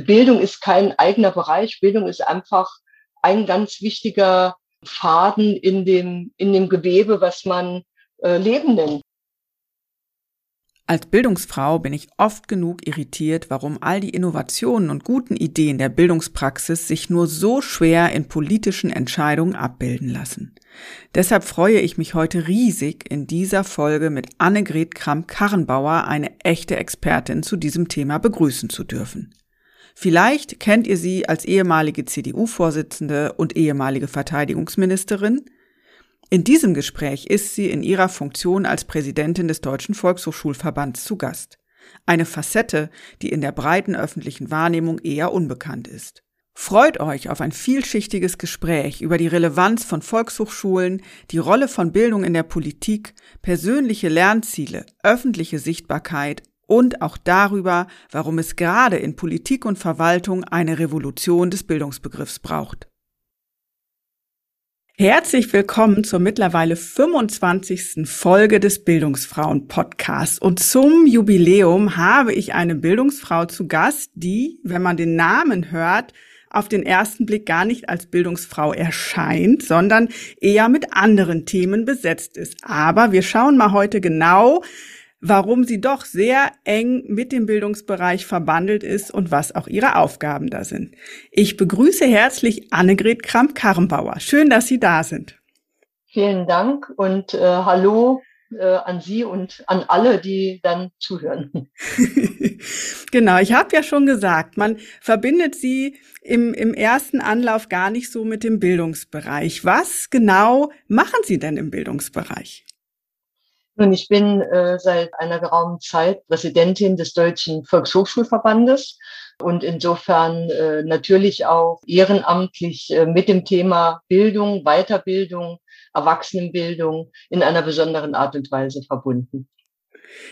Bildung ist kein eigener Bereich. Bildung ist einfach ein ganz wichtiger Faden in dem, in dem Gewebe, was man äh, Leben nennt. Als Bildungsfrau bin ich oft genug irritiert, warum all die Innovationen und guten Ideen der Bildungspraxis sich nur so schwer in politischen Entscheidungen abbilden lassen. Deshalb freue ich mich heute riesig, in dieser Folge mit Annegret Kramp-Karrenbauer eine echte Expertin zu diesem Thema begrüßen zu dürfen. Vielleicht kennt ihr sie als ehemalige CDU-Vorsitzende und ehemalige Verteidigungsministerin. In diesem Gespräch ist sie in ihrer Funktion als Präsidentin des Deutschen Volkshochschulverbands zu Gast. Eine Facette, die in der breiten öffentlichen Wahrnehmung eher unbekannt ist. Freut euch auf ein vielschichtiges Gespräch über die Relevanz von Volkshochschulen, die Rolle von Bildung in der Politik, persönliche Lernziele, öffentliche Sichtbarkeit und auch darüber, warum es gerade in Politik und Verwaltung eine Revolution des Bildungsbegriffs braucht. Herzlich willkommen zur mittlerweile 25. Folge des Bildungsfrauen Podcasts. Und zum Jubiläum habe ich eine Bildungsfrau zu Gast, die, wenn man den Namen hört, auf den ersten Blick gar nicht als Bildungsfrau erscheint, sondern eher mit anderen Themen besetzt ist. Aber wir schauen mal heute genau, warum sie doch sehr eng mit dem Bildungsbereich verbandelt ist und was auch ihre Aufgaben da sind. Ich begrüße herzlich Annegret Kramp-Karrenbauer. Schön, dass Sie da sind. Vielen Dank und äh, hallo äh, an Sie und an alle, die dann zuhören. genau, ich habe ja schon gesagt, man verbindet Sie im, im ersten Anlauf gar nicht so mit dem Bildungsbereich. Was genau machen Sie denn im Bildungsbereich? Nun, ich bin äh, seit einer geraumen Zeit Präsidentin des Deutschen Volkshochschulverbandes und insofern äh, natürlich auch ehrenamtlich äh, mit dem Thema Bildung, Weiterbildung, Erwachsenenbildung in einer besonderen Art und Weise verbunden.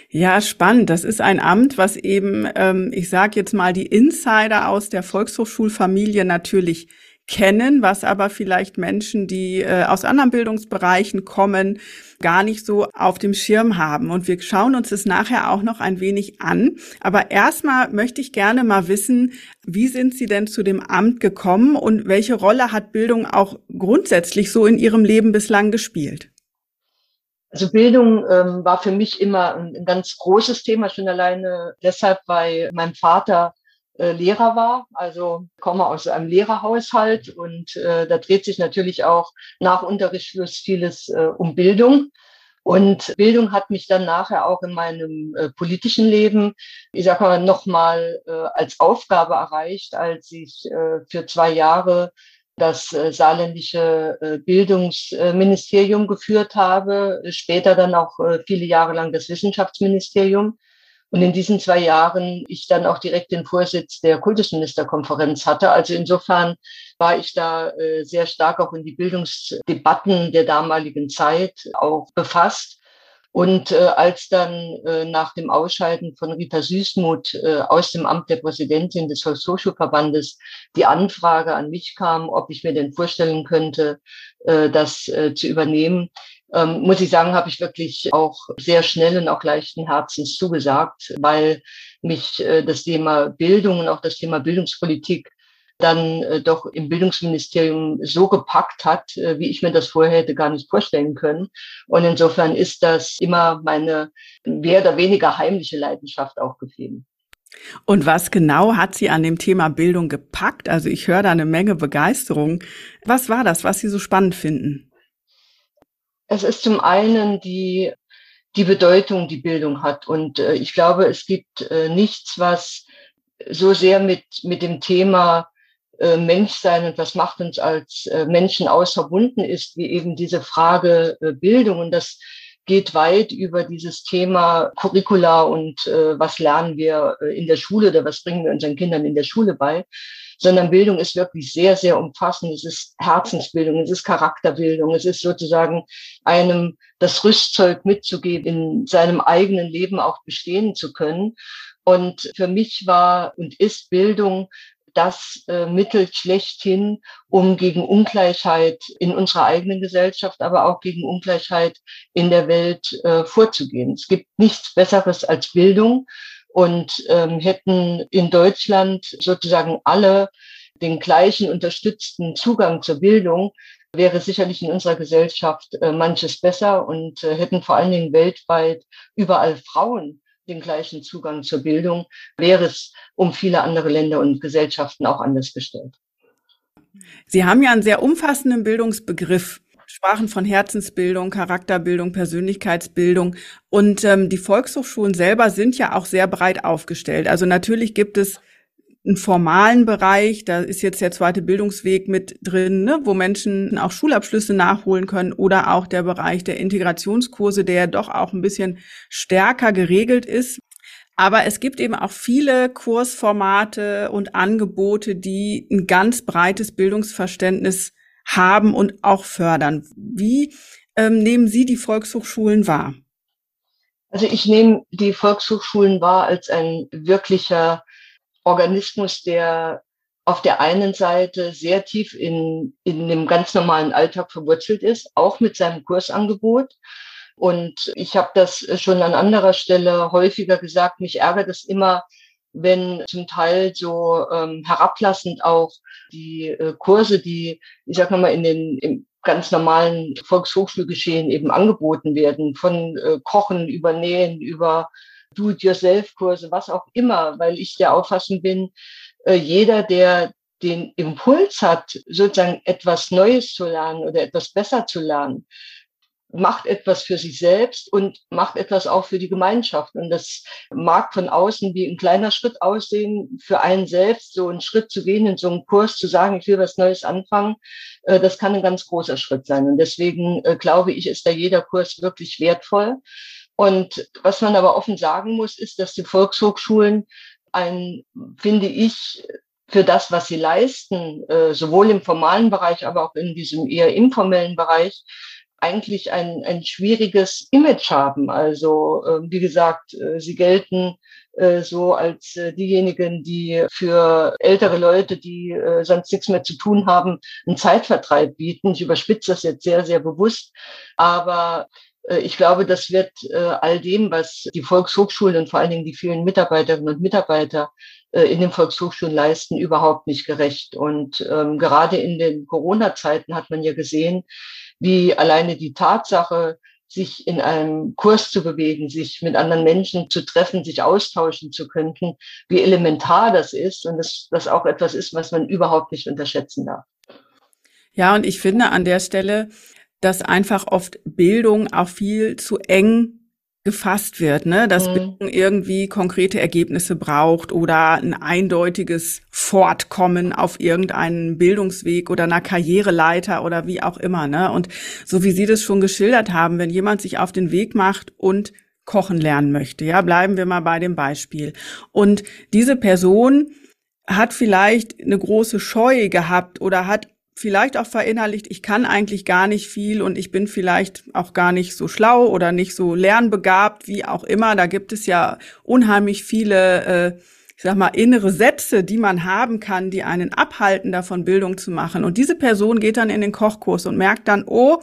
Ja, spannend. Das ist ein Amt, was eben, ähm, ich sage jetzt mal, die Insider aus der Volkshochschulfamilie natürlich kennen, was aber vielleicht Menschen, die äh, aus anderen Bildungsbereichen kommen, gar nicht so auf dem Schirm haben. Und wir schauen uns das nachher auch noch ein wenig an. Aber erstmal möchte ich gerne mal wissen, wie sind Sie denn zu dem Amt gekommen und welche Rolle hat Bildung auch grundsätzlich so in Ihrem Leben bislang gespielt? Also Bildung ähm, war für mich immer ein, ein ganz großes Thema, schon alleine deshalb, weil mein Vater äh, Lehrer war, also komme aus einem Lehrerhaushalt und äh, da dreht sich natürlich auch nach Unterrichtsschluss vieles äh, um Bildung. Und Bildung hat mich dann nachher auch in meinem äh, politischen Leben, ich sag mal, nochmal äh, als Aufgabe erreicht, als ich äh, für zwei Jahre das äh, saarländische äh, Bildungsministerium geführt habe, später dann auch viele Jahre lang das Wissenschaftsministerium. Und in diesen zwei Jahren ich dann auch direkt den Vorsitz der Kultusministerkonferenz hatte. Also insofern war ich da äh, sehr stark auch in die Bildungsdebatten der damaligen Zeit auch befasst. Und äh, als dann äh, nach dem Ausscheiden von Rita Süßmuth aus dem Amt der Präsidentin des Volkshochschulverbandes die Anfrage an mich kam, ob ich mir denn vorstellen könnte, das zu übernehmen, ähm, muss ich sagen, habe ich wirklich auch sehr schnell und auch leichten Herzens zugesagt, weil mich äh, das Thema Bildung und auch das Thema Bildungspolitik dann äh, doch im Bildungsministerium so gepackt hat, äh, wie ich mir das vorher hätte gar nicht vorstellen können. Und insofern ist das immer meine mehr oder weniger heimliche Leidenschaft auch geblieben. Und was genau hat Sie an dem Thema Bildung gepackt? Also ich höre da eine Menge Begeisterung. Was war das, was Sie so spannend finden? Es ist zum einen die, die Bedeutung, die Bildung hat. Und äh, ich glaube, es gibt äh, nichts, was so sehr mit, mit dem Thema äh, Menschsein und was macht uns als äh, Menschen aus verbunden ist, wie eben diese Frage äh, Bildung. Und das geht weit über dieses Thema Curricula und äh, was lernen wir äh, in der Schule oder was bringen wir unseren Kindern in der Schule bei, sondern Bildung ist wirklich sehr, sehr umfassend. Es ist Herzensbildung, es ist Charakterbildung, es ist sozusagen einem das Rüstzeug mitzugeben, in seinem eigenen Leben auch bestehen zu können. Und für mich war und ist Bildung das äh, Mittel schlechthin, um gegen Ungleichheit in unserer eigenen Gesellschaft, aber auch gegen Ungleichheit in der Welt äh, vorzugehen. Es gibt nichts Besseres als Bildung und ähm, hätten in Deutschland sozusagen alle den gleichen unterstützten Zugang zur Bildung, wäre sicherlich in unserer Gesellschaft äh, manches besser und äh, hätten vor allen Dingen weltweit überall Frauen den gleichen Zugang zur Bildung, wäre es um viele andere Länder und Gesellschaften auch anders gestellt. Sie haben ja einen sehr umfassenden Bildungsbegriff sprachen von Herzensbildung, Charakterbildung, Persönlichkeitsbildung. Und ähm, die Volkshochschulen selber sind ja auch sehr breit aufgestellt. Also natürlich gibt es einen formalen Bereich, da ist jetzt der zweite Bildungsweg mit drin, ne, wo Menschen auch Schulabschlüsse nachholen können oder auch der Bereich der Integrationskurse, der doch auch ein bisschen stärker geregelt ist. Aber es gibt eben auch viele Kursformate und Angebote, die ein ganz breites Bildungsverständnis haben und auch fördern. Wie ähm, nehmen Sie die Volkshochschulen wahr? Also ich nehme die Volkshochschulen wahr als ein wirklicher Organismus, der auf der einen Seite sehr tief in, in dem ganz normalen Alltag verwurzelt ist, auch mit seinem Kursangebot. Und ich habe das schon an anderer Stelle häufiger gesagt, mich ärgert es immer, wenn zum Teil so ähm, herablassend auch die äh, Kurse, die, ich sag mal, in den im ganz normalen Volkshochschulgeschehen eben angeboten werden, von äh, Kochen über Nähen, über Do-it-yourself-Kurse, was auch immer, weil ich der Auffassung bin, äh, jeder, der den Impuls hat, sozusagen etwas Neues zu lernen oder etwas besser zu lernen, macht etwas für sich selbst und macht etwas auch für die Gemeinschaft. Und das mag von außen wie ein kleiner Schritt aussehen, für einen selbst so einen Schritt zu gehen, in so einen Kurs zu sagen, ich will was Neues anfangen. Äh, das kann ein ganz großer Schritt sein. Und deswegen äh, glaube ich, ist da jeder Kurs wirklich wertvoll. Und was man aber offen sagen muss, ist, dass die Volkshochschulen ein, finde ich, für das, was sie leisten, äh, sowohl im formalen Bereich, aber auch in diesem eher informellen Bereich, eigentlich ein, ein schwieriges Image haben. Also äh, wie gesagt, äh, sie gelten äh, so als äh, diejenigen, die für ältere Leute, die äh, sonst nichts mehr zu tun haben, einen Zeitvertreib bieten. Ich überspitze das jetzt sehr, sehr bewusst. Aber äh, ich glaube, das wird all dem, was die Volkshochschulen und vor allen Dingen die vielen Mitarbeiterinnen und Mitarbeiter in den Volkshochschulen leisten, überhaupt nicht gerecht. Und ähm, gerade in den Corona-Zeiten hat man ja gesehen, wie alleine die Tatsache, sich in einem Kurs zu bewegen, sich mit anderen Menschen zu treffen, sich austauschen zu können, wie elementar das ist und dass das auch etwas ist, was man überhaupt nicht unterschätzen darf. Ja, und ich finde an der Stelle, dass einfach oft Bildung auch viel zu eng gefasst wird, ne? dass mhm. Bildung irgendwie konkrete Ergebnisse braucht oder ein eindeutiges Fortkommen auf irgendeinen Bildungsweg oder einer Karriereleiter oder wie auch immer. Ne? Und so wie Sie das schon geschildert haben, wenn jemand sich auf den Weg macht und kochen lernen möchte, ja, bleiben wir mal bei dem Beispiel. Und diese Person hat vielleicht eine große Scheu gehabt oder hat vielleicht auch verinnerlicht, ich kann eigentlich gar nicht viel und ich bin vielleicht auch gar nicht so schlau oder nicht so lernbegabt, wie auch immer. Da gibt es ja unheimlich viele, äh, ich sag mal, innere Sätze, die man haben kann, die einen abhalten, davon Bildung zu machen. Und diese Person geht dann in den Kochkurs und merkt dann, oh,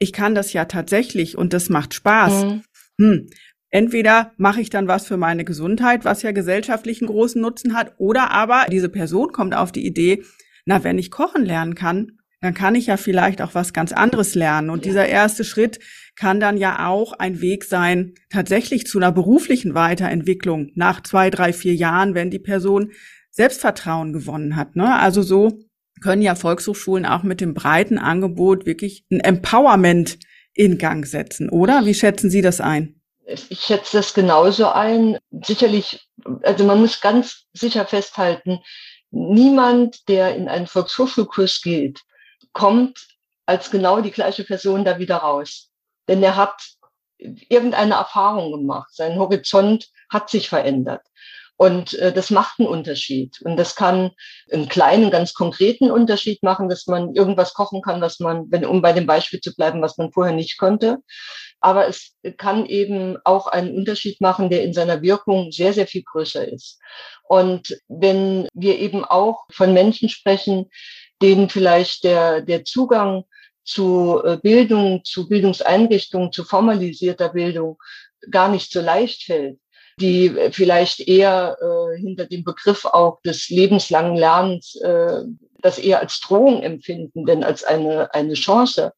ich kann das ja tatsächlich und das macht Spaß. Mhm. Hm. Entweder mache ich dann was für meine Gesundheit, was ja gesellschaftlichen großen Nutzen hat, oder aber diese Person kommt auf die Idee, na, wenn ich kochen lernen kann, dann kann ich ja vielleicht auch was ganz anderes lernen. Und dieser erste Schritt kann dann ja auch ein Weg sein, tatsächlich zu einer beruflichen Weiterentwicklung nach zwei, drei, vier Jahren, wenn die Person Selbstvertrauen gewonnen hat. Ne? Also so können ja Volkshochschulen auch mit dem breiten Angebot wirklich ein Empowerment in Gang setzen, oder? Wie schätzen Sie das ein? Ich schätze das genauso ein. Sicherlich, also man muss ganz sicher festhalten, niemand, der in einen Volkshochschulkurs geht, kommt als genau die gleiche Person da wieder raus. Denn er hat irgendeine Erfahrung gemacht. Sein Horizont hat sich verändert. Und äh, das macht einen Unterschied. Und das kann einen kleinen, ganz konkreten Unterschied machen, dass man irgendwas kochen kann, was man, wenn, um bei dem Beispiel zu bleiben, was man vorher nicht konnte. Aber es kann eben auch einen Unterschied machen, der in seiner Wirkung sehr, sehr viel größer ist. Und wenn wir eben auch von Menschen sprechen, denen vielleicht der, der Zugang zu äh, Bildung, zu Bildungseinrichtungen, zu formalisierter Bildung gar nicht so leicht fällt, die vielleicht eher äh, hinter dem Begriff auch des lebenslangen Lernens äh, das eher als Drohung empfinden, denn als eine, eine Chance,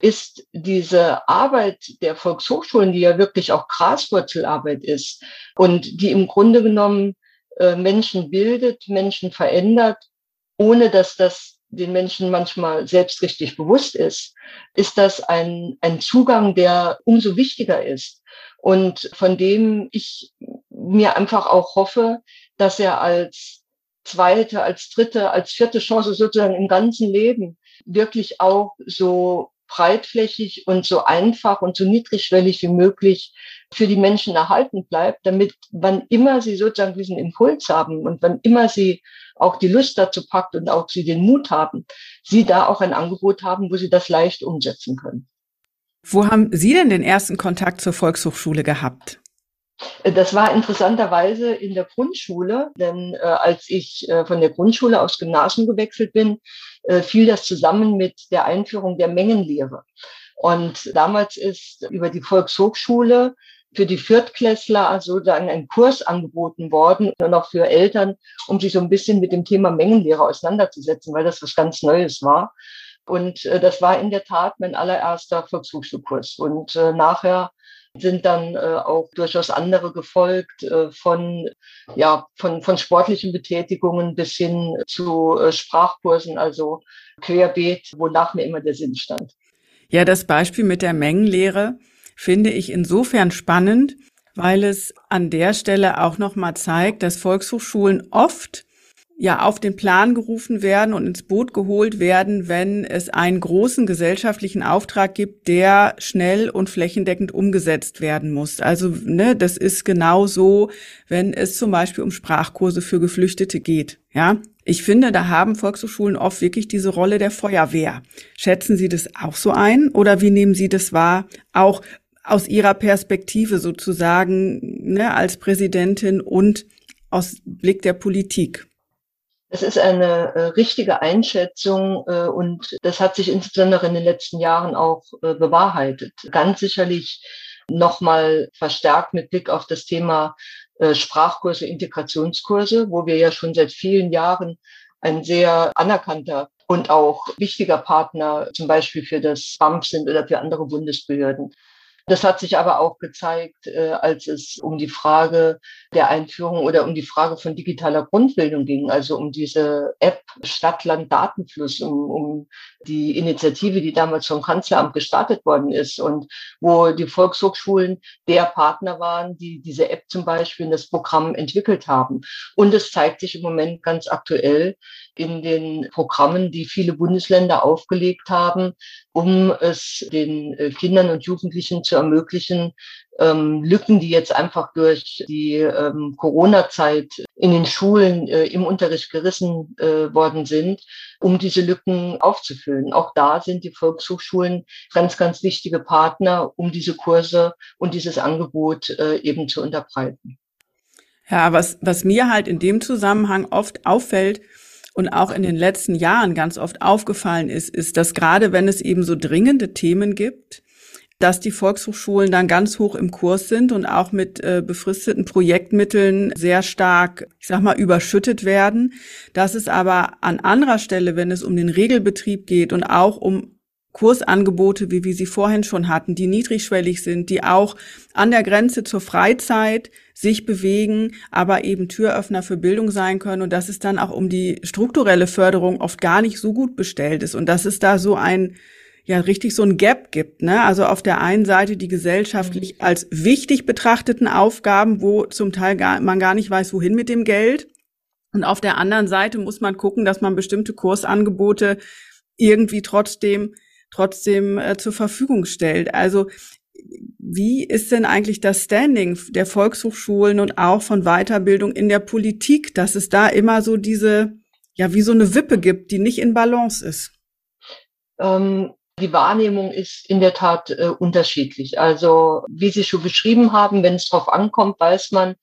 ist diese Arbeit der Volkshochschulen, die ja wirklich auch Graswurzelarbeit ist und die im Grunde genommen äh, Menschen bildet, Menschen verändert, ohne dass das den Menschen manchmal selbst richtig bewusst ist, ist das ein, ein Zugang, der umso wichtiger ist und von dem ich mir einfach auch hoffe, dass er als zweite, als dritte, als vierte Chance sozusagen im ganzen Leben wirklich auch so breitflächig und so einfach und so niedrigschwellig wie möglich für die Menschen erhalten bleibt, damit wann immer sie sozusagen diesen Impuls haben und wann immer sie auch die Lust dazu packt und auch sie den Mut haben, sie da auch ein Angebot haben, wo sie das leicht umsetzen können. Wo haben Sie denn den ersten Kontakt zur Volkshochschule gehabt? Das war interessanterweise in der Grundschule, denn äh, als ich äh, von der Grundschule aufs Gymnasium gewechselt bin, äh, fiel das zusammen mit der Einführung der Mengenlehre. Und damals ist über die Volkshochschule für die Viertklässler sozusagen ein Kurs angeboten worden und auch für Eltern, um sich so ein bisschen mit dem Thema Mengenlehre auseinanderzusetzen, weil das was ganz Neues war. Und äh, das war in der Tat mein allererster Volkshochschulkurs. Und äh, nachher sind dann äh, auch durchaus andere gefolgt, äh, von, ja, von, von sportlichen Betätigungen bis hin zu äh, Sprachkursen, also querbeet, wonach mir immer der Sinn stand. Ja, das Beispiel mit der Mengenlehre finde ich insofern spannend, weil es an der Stelle auch nochmal zeigt, dass Volkshochschulen oft ja auf den Plan gerufen werden und ins Boot geholt werden, wenn es einen großen gesellschaftlichen Auftrag gibt, der schnell und flächendeckend umgesetzt werden muss. Also ne, das ist genau so, wenn es zum Beispiel um Sprachkurse für Geflüchtete geht. Ja, ich finde, da haben Volkshochschulen oft wirklich diese Rolle der Feuerwehr. Schätzen Sie das auch so ein oder wie nehmen Sie das wahr? Auch aus Ihrer Perspektive sozusagen ne, als Präsidentin und aus Blick der Politik. Es ist eine äh, richtige Einschätzung äh, und das hat sich insbesondere in den letzten Jahren auch äh, bewahrheitet. Ganz sicherlich nochmal verstärkt mit Blick auf das Thema äh, Sprachkurse, Integrationskurse, wo wir ja schon seit vielen Jahren ein sehr anerkannter und auch wichtiger Partner zum Beispiel für das BAMF sind oder für andere Bundesbehörden. Das hat sich aber auch gezeigt, äh, als es um die Frage der Einführung oder um die Frage von digitaler Grundbildung ging, also um diese App Stadtland-Datenfluss, um, um die Initiative, die damals vom Kanzleramt gestartet worden ist und wo die Volkshochschulen der Partner waren, die diese App zum Beispiel in das Programm entwickelt haben. Und es zeigt sich im Moment ganz aktuell, in den Programmen, die viele Bundesländer aufgelegt haben, um es den äh, Kindern und Jugendlichen zu ermöglichen, ähm, Lücken, die jetzt einfach durch die ähm, Corona-Zeit in den Schulen äh, im Unterricht gerissen äh, worden sind, um diese Lücken aufzufüllen. Auch da sind die Volkshochschulen ganz, ganz wichtige Partner, um diese Kurse und dieses Angebot eben zu unterbreiten. Ja, was, was mir halt in dem Zusammenhang oft auffällt, und auch in den letzten Jahren ganz oft aufgefallen ist, ist, dass gerade wenn es eben so dringende Themen gibt, dass die Volkshochschulen dann ganz hoch im Kurs sind und auch mit äh, befristeten Projektmitteln sehr stark, ich sag mal, überschüttet werden. Dass es aber an anderer Stelle, wenn es um den Regelbetrieb geht und auch um Kursangebote, wie wir sie vorhin schon hatten, die niedrigschwellig sind, die auch an der Grenze zur Freizeit sich bewegen, aber eben Türöffner für Bildung sein können und dass es dann auch um die strukturelle Förderung oft gar nicht so gut bestellt ist und dass es da so ein ja richtig so ein Gap gibt, ne? Also auf der einen Seite die gesellschaftlich mhm. als wichtig betrachteten Aufgaben, wo zum Teil gar, man gar nicht weiß, wohin mit dem Geld. Und auf der anderen Seite muss man gucken, dass man bestimmte Kursangebote irgendwie trotzdem trotzdem äh, zur Verfügung stellt. Also wie ist denn eigentlich das Standing der Volkshochschulen und auch von Weiterbildung in der Politik, dass es da immer so diese, ja, wie so eine Wippe gibt, die nicht in Balance ist? Ähm, die Wahrnehmung ist in der Tat äh, unterschiedlich. Also, wie Sie schon beschrieben haben, wenn es darauf ankommt, weiß man,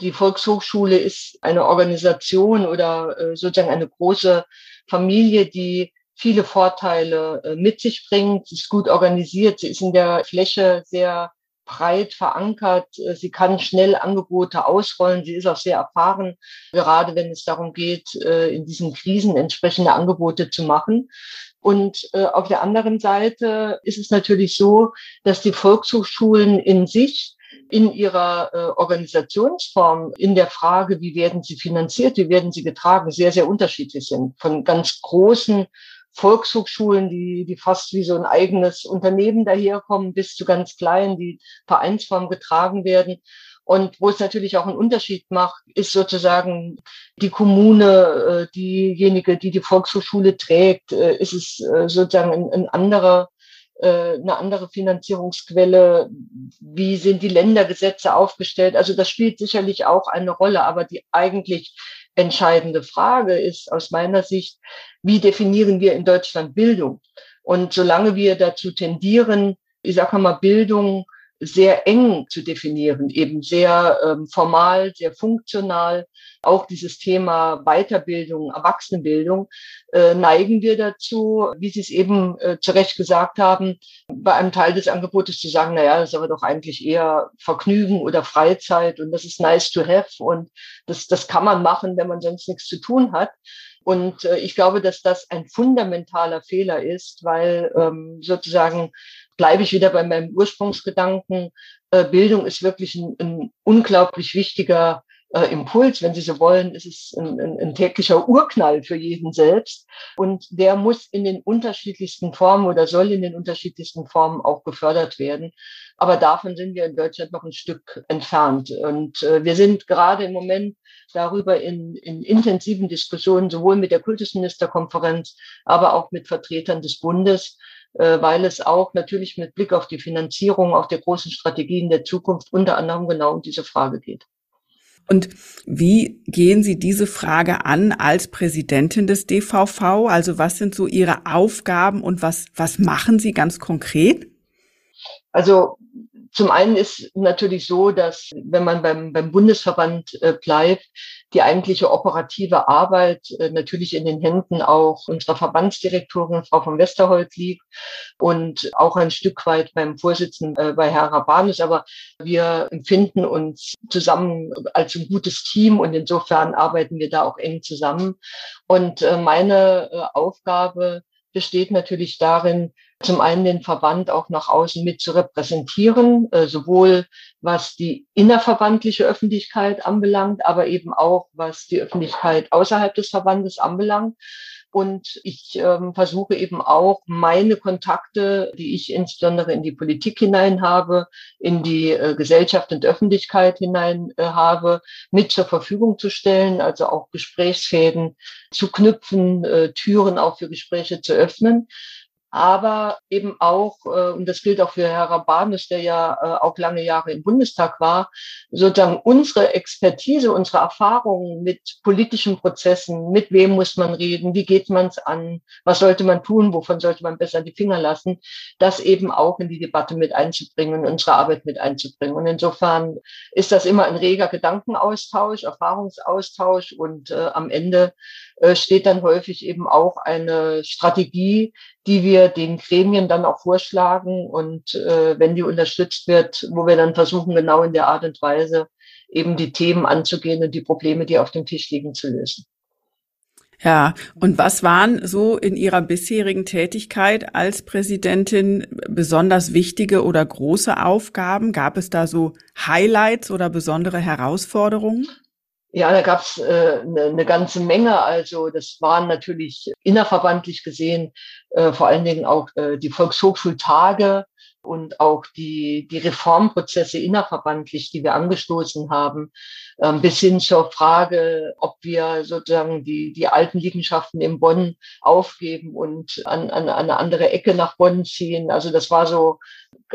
die Volkshochschule ist eine Organisation oder äh, sozusagen eine große Familie, die viele Vorteile äh, mit sich bringt. Sie ist gut organisiert, sie ist in der Fläche sehr breit verankert. Äh, sie kann schnell Angebote ausrollen. Sie ist auch sehr erfahren, gerade wenn es darum geht, äh, in diesen Krisen entsprechende Angebote zu machen. Und auf der anderen Seite ist es natürlich so, dass die Volkshochschulen in sich in ihrer Organisationsform, in der Frage, wie werden sie finanziert, wie werden sie getragen, sehr, sehr unterschiedlich sind. Von ganz großen Volkshochschulen, die, die fast wie so ein eigenes Unternehmen daherkommen, bis zu ganz kleinen, die Vereinsform getragen werden. Und wo es natürlich auch einen Unterschied macht, ist sozusagen die Kommune, äh, diejenige, die die Volkshochschule trägt, äh, ist es äh, sozusagen ein, ein anderer eine andere Finanzierungsquelle, wie sind die Ländergesetze aufgestellt. Also das spielt sicherlich auch eine Rolle, aber die eigentlich entscheidende Frage ist aus meiner Sicht, wie definieren wir in Deutschland Bildung? Und solange wir dazu tendieren, ich sage mal, Bildung sehr eng zu definieren, eben sehr ähm, formal, sehr funktional. Auch dieses Thema Weiterbildung, Erwachsenenbildung äh, neigen wir dazu, wie Sie es eben äh, zu Recht gesagt haben, bei einem Teil des Angebotes zu sagen, naja, das ist aber doch eigentlich eher Vergnügen oder Freizeit und das ist nice to have und das, das kann man machen, wenn man sonst nichts zu tun hat. Und äh, ich glaube, dass das ein fundamentaler Fehler ist, weil ähm, sozusagen bleibe ich wieder bei meinem Ursprungsgedanken. Äh, Bildung ist wirklich ein, ein unglaublich wichtiger äh, Impuls, wenn Sie so wollen, ist es ein, ein, ein, täglicher Urknall für jeden selbst. Und der muss in den unterschiedlichsten Formen oder soll in den unterschiedlichsten Formen auch gefördert werden. Aber davon sind wir in Deutschland noch ein Stück entfernt. Und äh, wir sind gerade im Moment darüber in, in intensiven Diskussionen, sowohl mit der Kultusministerkonferenz, aber auch mit Vertretern des Bundes, weil es auch natürlich mit Blick auf die Finanzierung, auf der großen Strategien der Zukunft unter anderem genau um diese Frage geht. Und wie gehen Sie diese Frage an als Präsidentin des DVV? Also was sind so Ihre Aufgaben und was, was machen Sie ganz konkret? Also zum einen ist natürlich so, dass wenn man beim, beim Bundesverband äh, bleibt, die eigentliche operative Arbeit äh, natürlich in den Händen auch unserer Verbandsdirektorin, Frau von Westerholt, liegt und auch ein Stück weit beim Vorsitzenden äh, bei Herr Rabanus. Aber wir empfinden uns zusammen als ein gutes Team und insofern arbeiten wir da auch eng zusammen. Und äh, meine äh, Aufgabe besteht natürlich darin, zum einen den Verband auch nach außen mit zu repräsentieren, äh, sowohl was die innerverbandliche Öffentlichkeit anbelangt, aber eben auch was die Öffentlichkeit außerhalb des Verbandes anbelangt. Und ich ähm, versuche eben auch meine Kontakte, die ich insbesondere in die Politik hinein habe, in die äh, Gesellschaft und Öffentlichkeit hinein äh, habe, mit zur Verfügung zu stellen, also auch Gesprächsfäden zu knüpfen, äh, Türen auch für Gespräche zu öffnen aber eben auch, äh, und das gilt auch für Herr Rabanus, der ja äh, auch lange Jahre im Bundestag war, sozusagen unsere Expertise, unsere Erfahrungen mit politischen Prozessen, mit wem muss man reden, wie geht man es an, was sollte man tun, wovon sollte man besser die Finger lassen, das eben auch in die Debatte mit einzubringen, unsere Arbeit mit einzubringen. Und insofern ist das immer ein reger Gedankenaustausch, Erfahrungsaustausch und äh, am Ende steht dann häufig eben auch eine Strategie, die wir den Gremien dann auch vorschlagen und äh, wenn die unterstützt wird, wo wir dann versuchen, genau in der Art und Weise eben die Themen anzugehen und die Probleme, die auf dem Tisch liegen, zu lösen. Ja, und was waren so in Ihrer bisherigen Tätigkeit als Präsidentin besonders wichtige oder große Aufgaben? Gab es da so Highlights oder besondere Herausforderungen? Ja, da gab es äh, eine ne ganze Menge. Also das waren natürlich innerverbandlich gesehen äh, vor allen Dingen auch äh, die Volkshochschultage und auch die, die Reformprozesse innerverbandlich, die wir angestoßen haben, ähm, bis hin zur Frage, ob wir sozusagen die, die alten Liegenschaften in Bonn aufgeben und an, an, an eine andere Ecke nach Bonn ziehen. Also das war so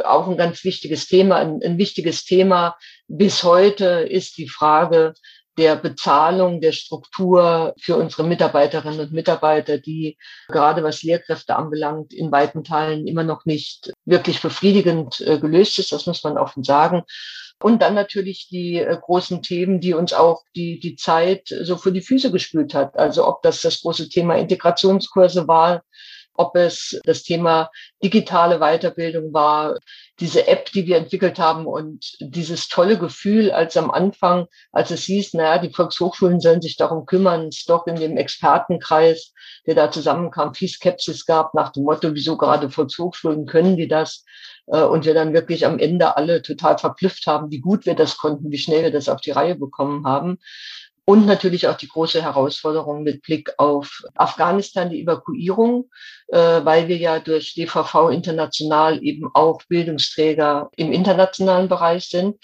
auch ein ganz wichtiges Thema. Ein, ein wichtiges Thema bis heute ist die Frage, der Bezahlung, der Struktur für unsere Mitarbeiterinnen und Mitarbeiter, die gerade was Lehrkräfte anbelangt, in weiten Teilen immer noch nicht wirklich befriedigend äh, gelöst ist. Das muss man offen sagen. Und dann natürlich die äh, großen Themen, die uns auch die, die Zeit so vor die Füße gespült hat. Also ob das das große Thema Integrationskurse war, ob es das Thema digitale Weiterbildung war, diese App, die wir entwickelt haben und dieses tolle Gefühl, als am Anfang, als es hieß, naja, die Volkshochschulen sollen sich darum kümmern, es doch in dem Expertenkreis, der da zusammenkam, viel Skepsis gab nach dem Motto, wieso gerade Volkshochschulen können die das? Äh, und wir dann wirklich am Ende alle total verblüfft haben, wie gut wir das konnten, wie schnell wir das auf die Reihe bekommen haben. Und natürlich auch die große Herausforderung mit Blick auf Afghanistan, die Evakuierung, weil wir ja durch DVV international eben auch Bildungsträger im internationalen Bereich sind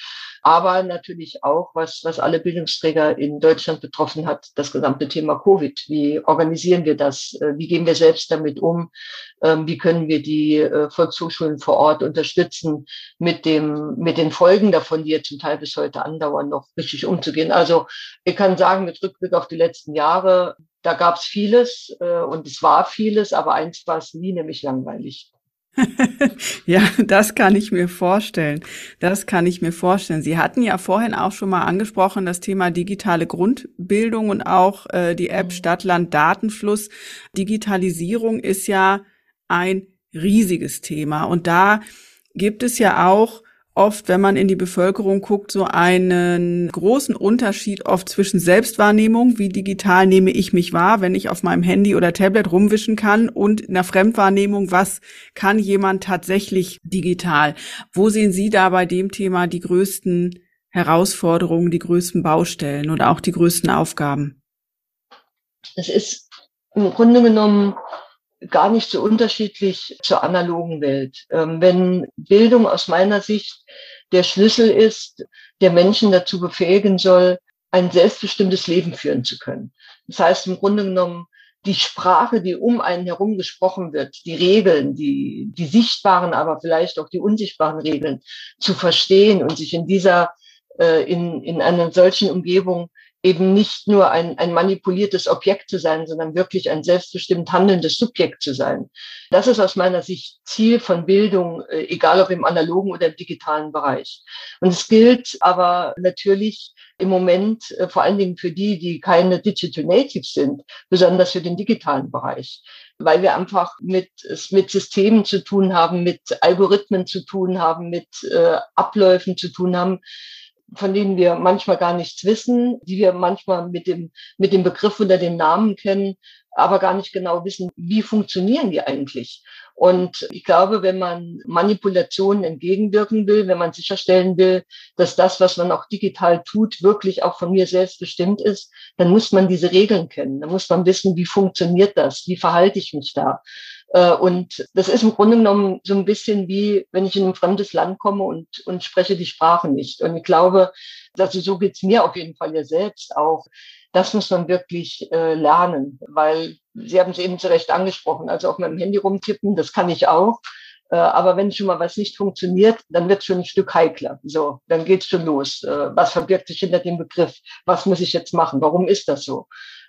aber natürlich auch, was, was alle Bildungsträger in Deutschland betroffen hat, das gesamte Thema Covid. Wie organisieren wir das? Äh, wie gehen wir selbst damit um? Ähm, wie können wir die äh, Volkshochschulen vor Ort unterstützen, mit dem, mit den Folgen davon, die jetzt zum Teil bis heute andauern, noch richtig umzugehen? Also ich kann sagen, mit Rückblick auf die letzten Jahre, da gab es vieles äh, und es war vieles, aber eins war es nie, nämlich langweilig. ja, das kann ich mir vorstellen. Das kann ich mir vorstellen. Sie hatten ja vorhin auch schon mal angesprochen, das Thema digitale Grundbildung und auch äh, die App mhm. Stadtland Datenfluss. Digitalisierung ist ja ein riesiges Thema. Und da gibt es ja auch oft, wenn man in die Bevölkerung guckt, so einen großen Unterschied oft zwischen Selbstwahrnehmung, wie digital nehme ich mich wahr, wenn ich auf meinem Handy oder Tablet rumwischen kann, und einer Fremdwahrnehmung, was kann jemand tatsächlich digital. Wo sehen Sie da bei dem Thema die größten Herausforderungen, die größten Baustellen oder auch die größten Aufgaben? Es ist im Grunde genommen gar nicht so unterschiedlich zur analogen Welt. Ähm, wenn Bildung aus meiner Sicht der Schlüssel ist, der Menschen dazu befähigen soll, ein selbstbestimmtes Leben führen zu können. Das heißt im Grunde genommen, die Sprache, die um einen herum gesprochen wird, die Regeln, die, die sichtbaren, aber vielleicht auch die unsichtbaren Regeln zu verstehen und sich in dieser, äh, in, in einer solchen Umgebung eben nicht nur ein, ein manipuliertes Objekt zu sein, sondern wirklich ein selbstbestimmt handelndes Subjekt zu sein. Das ist aus meiner Sicht Ziel von Bildung, äh, egal ob im analogen oder im digitalen Bereich. Und es gilt aber natürlich im Moment äh, vor allen Dingen für die, die keine Digital Natives sind, besonders für den digitalen Bereich weil wir einfach mit, mit Systemen zu tun haben, mit Algorithmen zu tun haben, mit äh, Abläufen zu tun haben, von denen wir manchmal gar nichts wissen, die wir manchmal mit dem, mit dem Begriff oder den Namen kennen, aber gar nicht genau wissen, wie funktionieren die eigentlich. Und ich glaube, wenn man Manipulationen entgegenwirken will, wenn man sicherstellen will, dass das, was man auch digital tut, wirklich auch von mir selbst bestimmt ist, dann muss man diese Regeln kennen. Dann muss man wissen, wie funktioniert das? Wie verhalte ich mich da? Äh, und das ist im Grunde genommen so ein bisschen wie, wenn ich in ein fremdes Land komme und, und spreche die Sprache nicht. Und ich glaube, also so geht's mir auf jeden Fall ja selbst auch. Das muss man wirklich äh, lernen, weil Sie haben es eben zu Recht angesprochen, also auf meinem Handy rumtippen, das kann ich auch. Äh, aber wenn schon mal was nicht funktioniert, dann wird schon ein Stück heikler. So, dann geht's schon los. Äh, was verbirgt sich hinter dem Begriff? Was muss ich jetzt machen? Warum ist das so?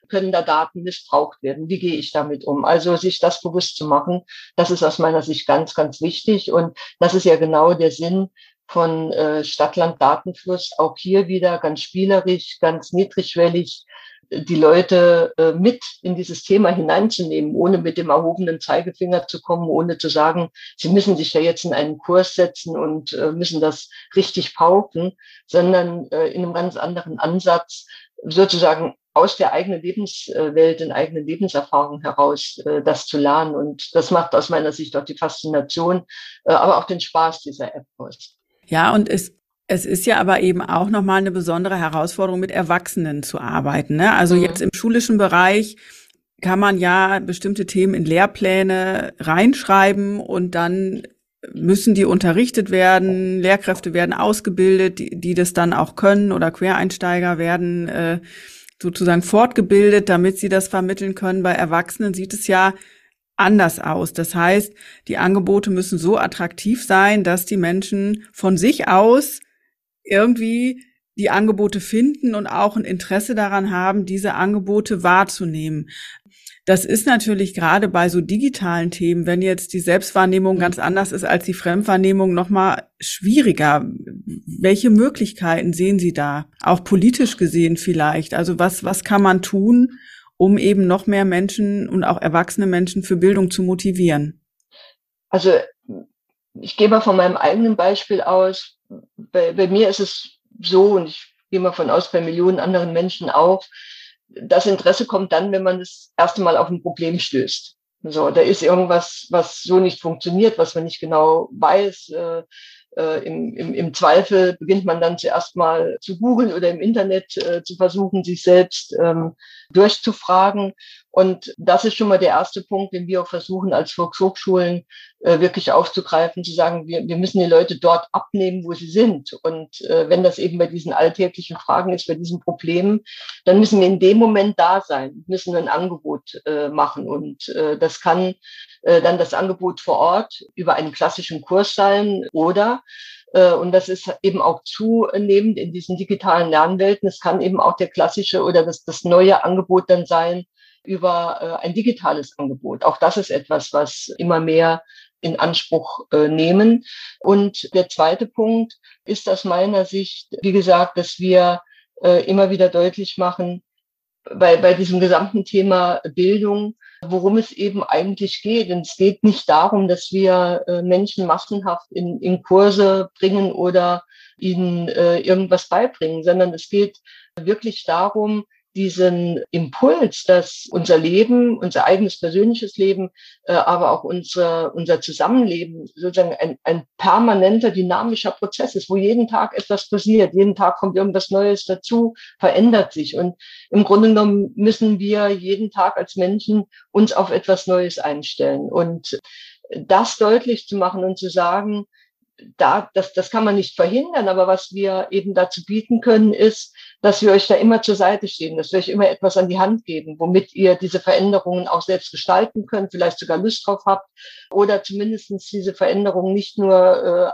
können da Daten missbraucht werden? Wie gehe ich damit um? Also sich das bewusst zu machen, das ist aus meiner Sicht ganz, ganz wichtig. Und das ist ja genau der Sinn von äh, Stadtland Datenfluss. Auch hier wieder ganz spielerisch, ganz niedrigschwellig die Leute äh, mit in dieses Thema hineinzunehmen, ohne mit dem erhobenen Zeigefinger zu kommen, ohne zu sagen, sie müssen sich ja jetzt in einen Kurs setzen und äh, müssen das richtig pauken, sondern äh, in einem ganz anderen Ansatz sozusagen aus der eigenen Lebenswelt, in eigenen Lebenserfahrungen heraus das zu lernen. Und das macht aus meiner Sicht auch die Faszination, aber auch den Spaß dieser App aus. Ja, und es es ist ja aber eben auch nochmal eine besondere Herausforderung, mit Erwachsenen zu arbeiten. Ne? Also mhm. jetzt im schulischen Bereich kann man ja bestimmte Themen in Lehrpläne reinschreiben und dann müssen die unterrichtet werden, Lehrkräfte werden ausgebildet, die, die das dann auch können oder Quereinsteiger werden äh, sozusagen fortgebildet, damit sie das vermitteln können. Bei Erwachsenen sieht es ja anders aus. Das heißt, die Angebote müssen so attraktiv sein, dass die Menschen von sich aus irgendwie die Angebote finden und auch ein Interesse daran haben, diese Angebote wahrzunehmen. Das ist natürlich gerade bei so digitalen Themen, wenn jetzt die Selbstwahrnehmung ganz anders ist als die Fremdwahrnehmung, nochmal schwieriger. Welche Möglichkeiten sehen Sie da? Auch politisch gesehen vielleicht. Also was, was kann man tun, um eben noch mehr Menschen und auch erwachsene Menschen für Bildung zu motivieren? Also ich gehe mal von meinem eigenen Beispiel aus. Bei, bei mir ist es so, und ich gehe mal von aus, bei Millionen anderen Menschen auch, das Interesse kommt dann, wenn man das erste Mal auf ein Problem stößt. So, da ist irgendwas, was so nicht funktioniert, was man nicht genau weiß. Äh, im, im, Im Zweifel beginnt man dann zuerst mal zu googeln oder im Internet äh, zu versuchen, sich selbst ähm, durchzufragen. Und das ist schon mal der erste Punkt, den wir auch versuchen, als Volkshochschulen äh, wirklich aufzugreifen, zu sagen, wir, wir müssen die Leute dort abnehmen, wo sie sind. Und äh, wenn das eben bei diesen alltäglichen Fragen ist, bei diesen Problemen, dann müssen wir in dem Moment da sein, müssen ein Angebot äh, machen. Und äh, das kann äh, dann das Angebot vor Ort über einen klassischen Kurs sein oder äh, und das ist eben auch zunehmend in diesen digitalen Lernwelten. Es kann eben auch der klassische oder das, das neue Angebot dann sein über äh, ein digitales Angebot. Auch das ist etwas, was immer mehr in Anspruch nehmen. Und der zweite Punkt ist aus meiner Sicht, wie gesagt, dass wir immer wieder deutlich machen, bei, bei diesem gesamten Thema Bildung, worum es eben eigentlich geht. Und es geht nicht darum, dass wir äh, Menschen massenhaft in, in Kurse bringen oder ihnen äh, irgendwas beibringen, sondern es geht wirklich darum, diesen Impuls, dass unser Leben, unser eigenes persönliches Leben, äh, aber auch unser, unser Zusammenleben sozusagen ein, ein permanenter, dynamischer Prozess ist, wo jeden Tag etwas passiert, jeden Tag kommt irgendwas Neues dazu, verändert sich. Und im Grunde genommen müssen wir jeden Tag als Menschen uns auf etwas Neues einstellen. Und das deutlich zu machen und zu sagen, da, das, das kann man nicht verhindern, aber was wir eben dazu bieten können, ist, dass wir euch da immer zur Seite stehen, dass wir euch immer etwas an die Hand geben, womit ihr diese Veränderungen auch selbst gestalten könnt, vielleicht sogar Lust drauf habt oder zumindestens diese Veränderungen nicht nur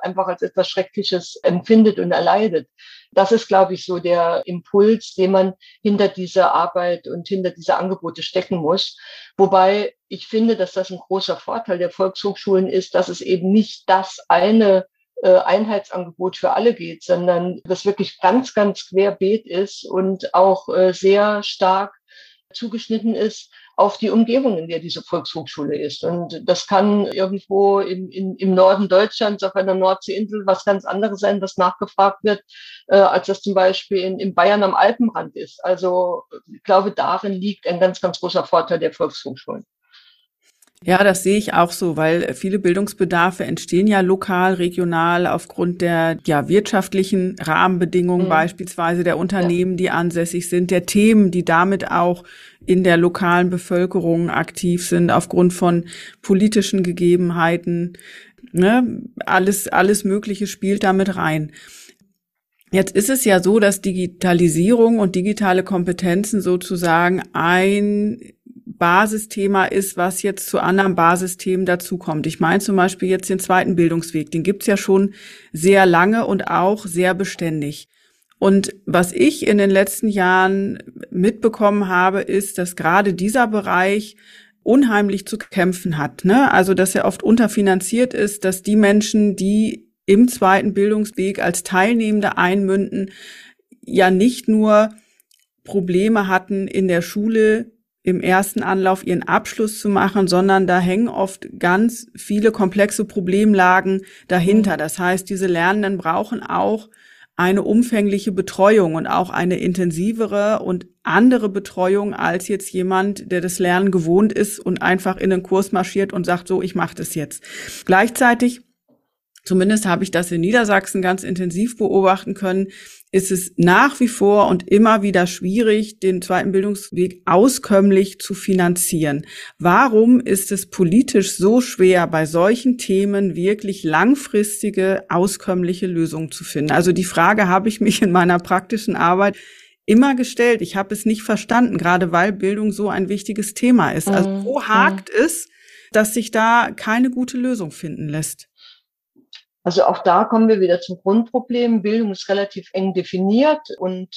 äh, einfach als etwas Schreckliches empfindet und erleidet. Das ist, glaube ich, so der Impuls, den man hinter dieser Arbeit und hinter dieser Angebote stecken muss. Wobei ich finde, dass das ein großer Vorteil der Volkshochschulen ist, dass es eben nicht das eine äh, Einheitsangebot für alle geht, sondern das wirklich ganz, ganz querbeet ist und auch äh, sehr stark zugeschnitten ist auf die Umgebung, in der diese Volkshochschule ist. Und das kann irgendwo in, in, im Norden Deutschlands auf einer Nordseeinsel was ganz anderes sein, was nachgefragt wird, äh, als das zum Beispiel in, in Bayern am Alpenrand ist. Also ich glaube, darin liegt ein ganz, ganz großer Vorteil der Volkshochschulen. Ja, das sehe ich auch so, weil viele Bildungsbedarfe entstehen ja lokal, regional aufgrund der ja, wirtschaftlichen Rahmenbedingungen, mhm. beispielsweise der Unternehmen, die ansässig sind, der Themen, die damit auch in der lokalen Bevölkerung aktiv sind, aufgrund von politischen Gegebenheiten. Ne? Alles, alles Mögliche spielt damit rein. Jetzt ist es ja so, dass Digitalisierung und digitale Kompetenzen sozusagen ein Basisthema ist, was jetzt zu anderen Basisthemen dazukommt. Ich meine zum Beispiel jetzt den zweiten Bildungsweg. Den gibt's ja schon sehr lange und auch sehr beständig. Und was ich in den letzten Jahren mitbekommen habe, ist, dass gerade dieser Bereich unheimlich zu kämpfen hat. Ne? Also, dass er oft unterfinanziert ist, dass die Menschen, die im zweiten Bildungsweg als Teilnehmende einmünden, ja nicht nur Probleme hatten, in der Schule im ersten Anlauf ihren Abschluss zu machen, sondern da hängen oft ganz viele komplexe Problemlagen dahinter. Das heißt, diese Lernenden brauchen auch eine umfängliche Betreuung und auch eine intensivere und andere Betreuung als jetzt jemand, der das Lernen gewohnt ist und einfach in den Kurs marschiert und sagt, so, ich mache das jetzt. Gleichzeitig zumindest habe ich das in Niedersachsen ganz intensiv beobachten können, ist es nach wie vor und immer wieder schwierig, den zweiten Bildungsweg auskömmlich zu finanzieren. Warum ist es politisch so schwer, bei solchen Themen wirklich langfristige, auskömmliche Lösungen zu finden? Also die Frage habe ich mich in meiner praktischen Arbeit immer gestellt. Ich habe es nicht verstanden, gerade weil Bildung so ein wichtiges Thema ist. Also mhm. wo hakt mhm. es, dass sich da keine gute Lösung finden lässt? Also auch da kommen wir wieder zum Grundproblem. Bildung ist relativ eng definiert und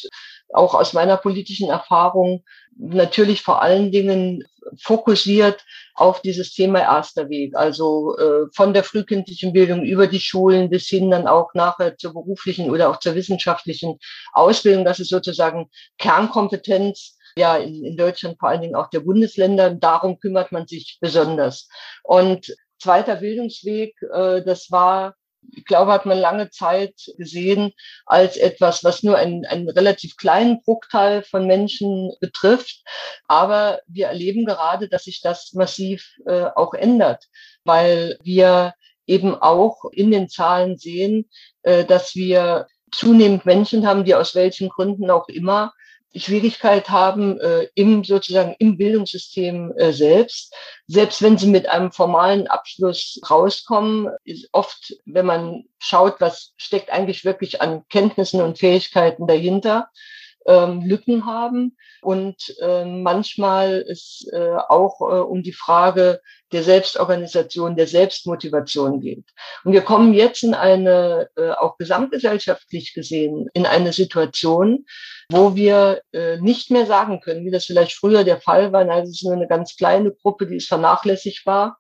auch aus meiner politischen Erfahrung natürlich vor allen Dingen fokussiert auf dieses Thema erster Weg. Also äh, von der frühkindlichen Bildung über die Schulen bis hin dann auch nachher zur beruflichen oder auch zur wissenschaftlichen Ausbildung. Das ist sozusagen Kernkompetenz ja in, in Deutschland vor allen Dingen auch der Bundesländer. Darum kümmert man sich besonders. Und zweiter Bildungsweg, äh, das war ich glaube, hat man lange Zeit gesehen als etwas, was nur einen, einen relativ kleinen Bruchteil von Menschen betrifft. Aber wir erleben gerade, dass sich das massiv äh, auch ändert, weil wir eben auch in den Zahlen sehen, äh, dass wir zunehmend Menschen haben, die aus welchen Gründen auch immer Schwierigkeit haben äh, im sozusagen im Bildungssystem äh, selbst. Selbst wenn sie mit einem formalen Abschluss rauskommen, ist oft, wenn man schaut, was steckt eigentlich wirklich an Kenntnissen und Fähigkeiten dahinter, ähm, Lücken haben. Und äh, manchmal ist äh, auch äh, um die Frage der Selbstorganisation, der Selbstmotivation geht. Und wir kommen jetzt in eine, äh, auch gesamtgesellschaftlich gesehen, in eine Situation, wo wir äh, nicht mehr sagen können, wie das vielleicht früher der Fall war, na, es ist nur eine ganz kleine Gruppe, die ist vernachlässigbar,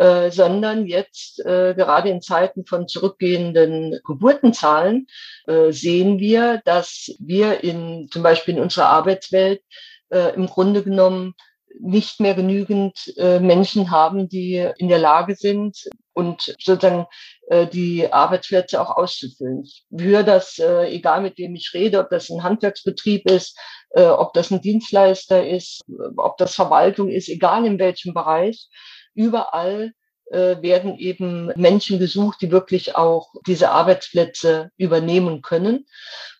äh, sondern jetzt äh, gerade in Zeiten von zurückgehenden Geburtenzahlen äh, sehen wir, dass wir in zum Beispiel in unserer Arbeitswelt äh, im Grunde genommen nicht mehr genügend äh, Menschen haben, die in der Lage sind und sozusagen äh, die Arbeitsplätze auch auszufüllen. Ich höre das, äh, egal mit wem ich rede, ob das ein Handwerksbetrieb ist, äh, ob das ein Dienstleister ist, ob das Verwaltung ist, egal in welchem Bereich überall äh, werden eben Menschen gesucht, die wirklich auch diese Arbeitsplätze übernehmen können.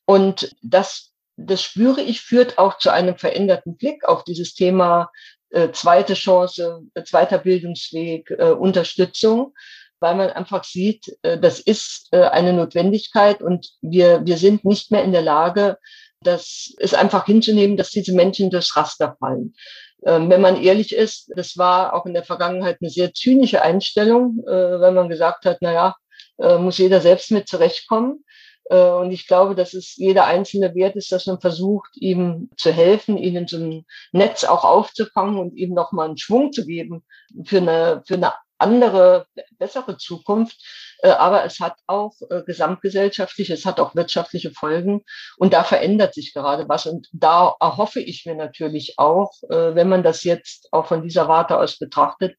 Und das, das spüre ich, führt auch zu einem veränderten Blick auf dieses Thema äh, zweite Chance, äh, zweiter Bildungsweg, äh, Unterstützung, weil man einfach sieht, äh, das ist äh, eine Notwendigkeit und wir, wir sind nicht mehr in der Lage, das ist einfach hinzunehmen, dass diese Menschen durchs Raster fallen. Ähm, wenn man ehrlich ist, das war auch in der Vergangenheit eine sehr zynische Einstellung, äh, weil man gesagt hat, na ja, äh, muss jeder selbst mit zurechtkommen. Äh, und ich glaube, dass es jeder einzelne wert ist, dass man versucht, ihm zu helfen, ihn in so einem Netz auch aufzufangen und ihm nochmal einen Schwung zu geben für eine, für eine andere, bessere Zukunft. Äh, aber es hat auch äh, gesamtgesellschaftliche, es hat auch wirtschaftliche Folgen und da verändert sich gerade was. Und da erhoffe ich mir natürlich auch, äh, wenn man das jetzt auch von dieser Warte aus betrachtet,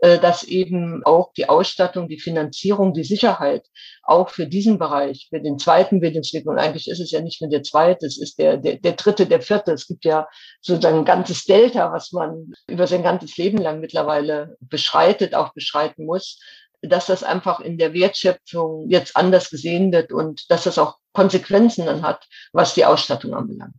dass eben auch die Ausstattung, die Finanzierung, die Sicherheit auch für diesen Bereich, für den zweiten Bildungsweg, und eigentlich ist es ja nicht nur der zweite, es ist der, der, der dritte, der vierte. Es gibt ja sozusagen ein ganzes Delta, was man über sein ganzes Leben lang mittlerweile beschreitet, auch beschreiten muss dass das einfach in der Wertschöpfung jetzt anders gesehen wird und dass das auch Konsequenzen dann hat, was die Ausstattung anbelangt.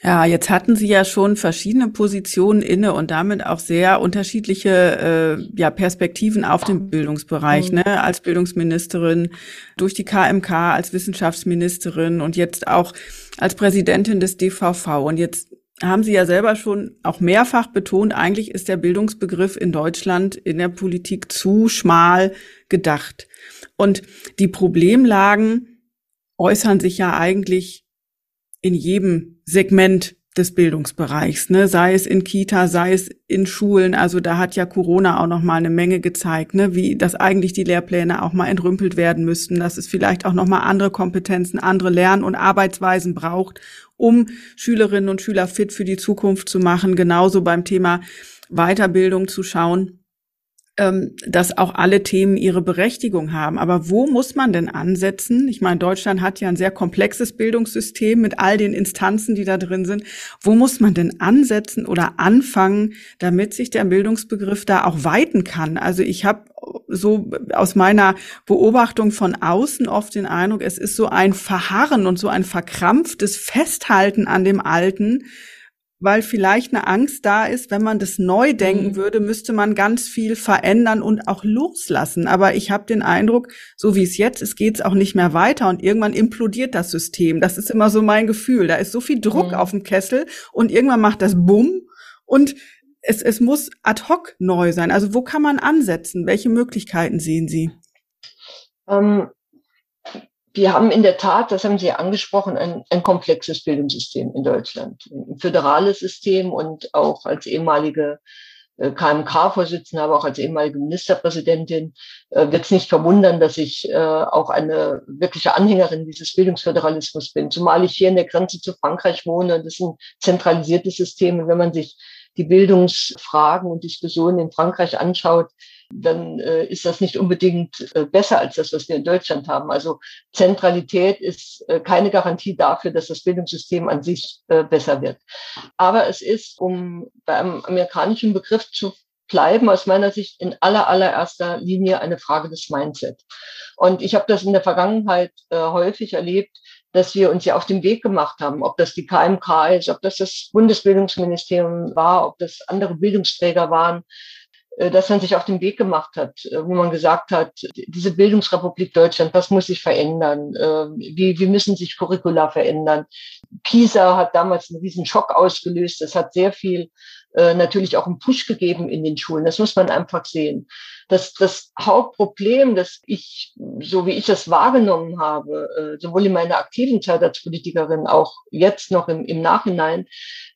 Ja, jetzt hatten Sie ja schon verschiedene Positionen inne und damit auch sehr unterschiedliche äh, ja, Perspektiven auf den Bildungsbereich, mhm. ne? Als Bildungsministerin, durch die KMK, als Wissenschaftsministerin und jetzt auch als Präsidentin des DVV. Und jetzt haben Sie ja selber schon auch mehrfach betont, eigentlich ist der Bildungsbegriff in Deutschland in der Politik zu schmal gedacht. Und die Problemlagen äußern sich ja eigentlich in jedem Segment des Bildungsbereichs, ne? sei es in Kita, sei es in Schulen. Also da hat ja Corona auch noch mal eine Menge gezeigt, ne? wie dass eigentlich die Lehrpläne auch mal entrümpelt werden müssten, dass es vielleicht auch noch mal andere Kompetenzen, andere Lern- und Arbeitsweisen braucht, um Schülerinnen und Schüler fit für die Zukunft zu machen. Genauso beim Thema Weiterbildung zu schauen dass auch alle Themen ihre Berechtigung haben. Aber wo muss man denn ansetzen? Ich meine, Deutschland hat ja ein sehr komplexes Bildungssystem mit all den Instanzen, die da drin sind. Wo muss man denn ansetzen oder anfangen, damit sich der Bildungsbegriff da auch weiten kann? Also ich habe so aus meiner Beobachtung von außen oft den Eindruck, es ist so ein Verharren und so ein verkrampftes Festhalten an dem Alten, weil vielleicht eine Angst da ist, wenn man das neu denken mhm. würde, müsste man ganz viel verändern und auch loslassen. Aber ich habe den Eindruck, so wie es jetzt ist, geht es auch nicht mehr weiter und irgendwann implodiert das System. Das ist immer so mein Gefühl. Da ist so viel Druck mhm. auf dem Kessel und irgendwann macht das Bumm und es, es muss ad hoc neu sein. Also wo kann man ansetzen? Welche Möglichkeiten sehen Sie? Ähm, wir haben in der Tat, das haben Sie angesprochen, ein, ein komplexes Bildungssystem in Deutschland. Ein föderales System und auch als ehemalige äh, KMK-Vorsitzende, aber auch als ehemalige Ministerpräsidentin äh, wird es nicht verwundern, dass ich äh, auch eine wirkliche Anhängerin dieses Bildungsföderalismus bin. Zumal ich hier in der Grenze zu Frankreich wohne. Das ist ein zentralisiertes System. Und wenn man sich die Bildungsfragen und Diskussionen in Frankreich anschaut, dann äh, ist das nicht unbedingt äh, besser als das, was wir in Deutschland haben. Also Zentralität ist äh, keine Garantie dafür, dass das Bildungssystem an sich äh, besser wird. Aber es ist, um beim amerikanischen Begriff zu bleiben, aus meiner Sicht in aller, allererster Linie eine Frage des Mindset. Und ich habe das in der Vergangenheit äh, häufig erlebt, dass wir uns ja auf den Weg gemacht haben, ob das die KMK ist, ob das das Bundesbildungsministerium war, ob das andere Bildungsträger waren, äh, dass man sich auf den Weg gemacht hat, äh, wo man gesagt hat, diese Bildungsrepublik Deutschland, was muss sich verändern? Ähm, wie, wie müssen sich Curricula verändern? PISA hat damals einen riesen Schock ausgelöst. Das hat sehr viel äh, natürlich auch einen Push gegeben in den Schulen. Das muss man einfach sehen. Das, das Hauptproblem, das ich, so wie ich das wahrgenommen habe, sowohl in meiner aktiven Zeit als Politikerin, auch jetzt noch im, im Nachhinein,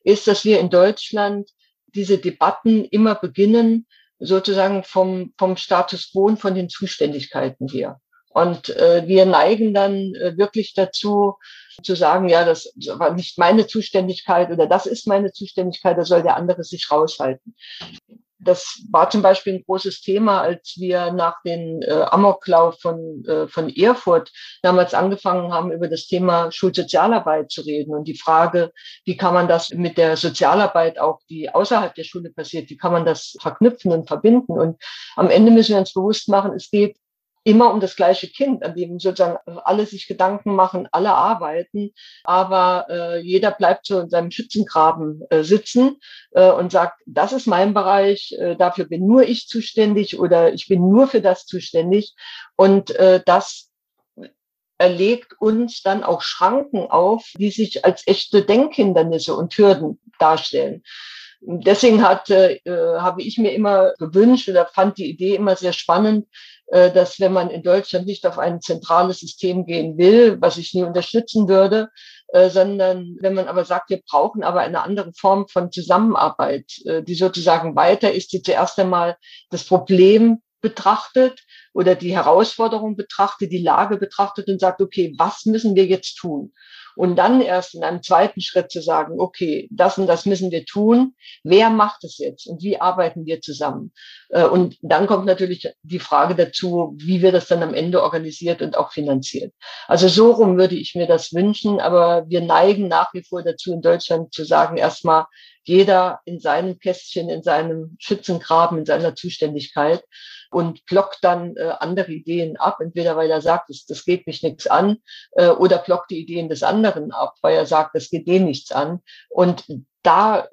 ist, dass wir in Deutschland diese Debatten immer beginnen sozusagen vom, vom Status quo und von den Zuständigkeiten her. Und äh, wir neigen dann äh, wirklich dazu zu sagen, ja, das war nicht meine Zuständigkeit oder das ist meine Zuständigkeit, da soll der andere sich raushalten das war zum Beispiel ein großes Thema, als wir nach den äh, Amoklauf von, äh, von Erfurt damals angefangen haben, über das Thema Schulsozialarbeit zu reden und die Frage, wie kann man das mit der Sozialarbeit auch, die außerhalb der Schule passiert, wie kann man das verknüpfen und verbinden? Und am Ende müssen wir uns bewusst machen, es geht immer um das gleiche Kind, an dem sozusagen alle sich Gedanken machen, alle arbeiten, aber äh, jeder bleibt so in seinem Schützengraben äh, sitzen äh, und sagt, das ist mein Bereich, äh, dafür bin nur ich zuständig oder ich bin nur für das zuständig. Und äh, das erlegt uns dann auch Schranken auf, die sich als echte Denkhindernisse und Hürden darstellen. Deswegen hat, äh, habe ich mir immer gewünscht oder fand die Idee immer sehr spannend, äh, dass wenn man in Deutschland nicht auf ein zentrales System gehen will, was ich nie unterstützen würde, äh, sondern wenn man aber sagt, wir brauchen aber eine andere Form von Zusammenarbeit, äh, die sozusagen weiter ist, die zuerst einmal das Problem betrachtet oder die Herausforderung betrachtet, die Lage betrachtet und sagt, okay, was müssen wir jetzt tun? Und dann erst in einem zweiten Schritt zu sagen, okay, das und das müssen wir tun. Wer macht es jetzt und wie arbeiten wir zusammen? Äh, und dann kommt natürlich die Frage dazu, wie wird das dann am Ende organisiert und auch finanziert. Also so rum würde ich mir das wünschen, aber wir neigen nach wie vor dazu in Deutschland zu sagen, erstmal jeder in seinem Kästchen, in seinem Schützengraben, in seiner Zuständigkeit und blockt dann äh, andere Ideen ab, entweder weil er sagt, das, das geht mich nichts an, äh, oder blockt die Ideen des anderen ab, weil er sagt, das geht den nichts an. Und da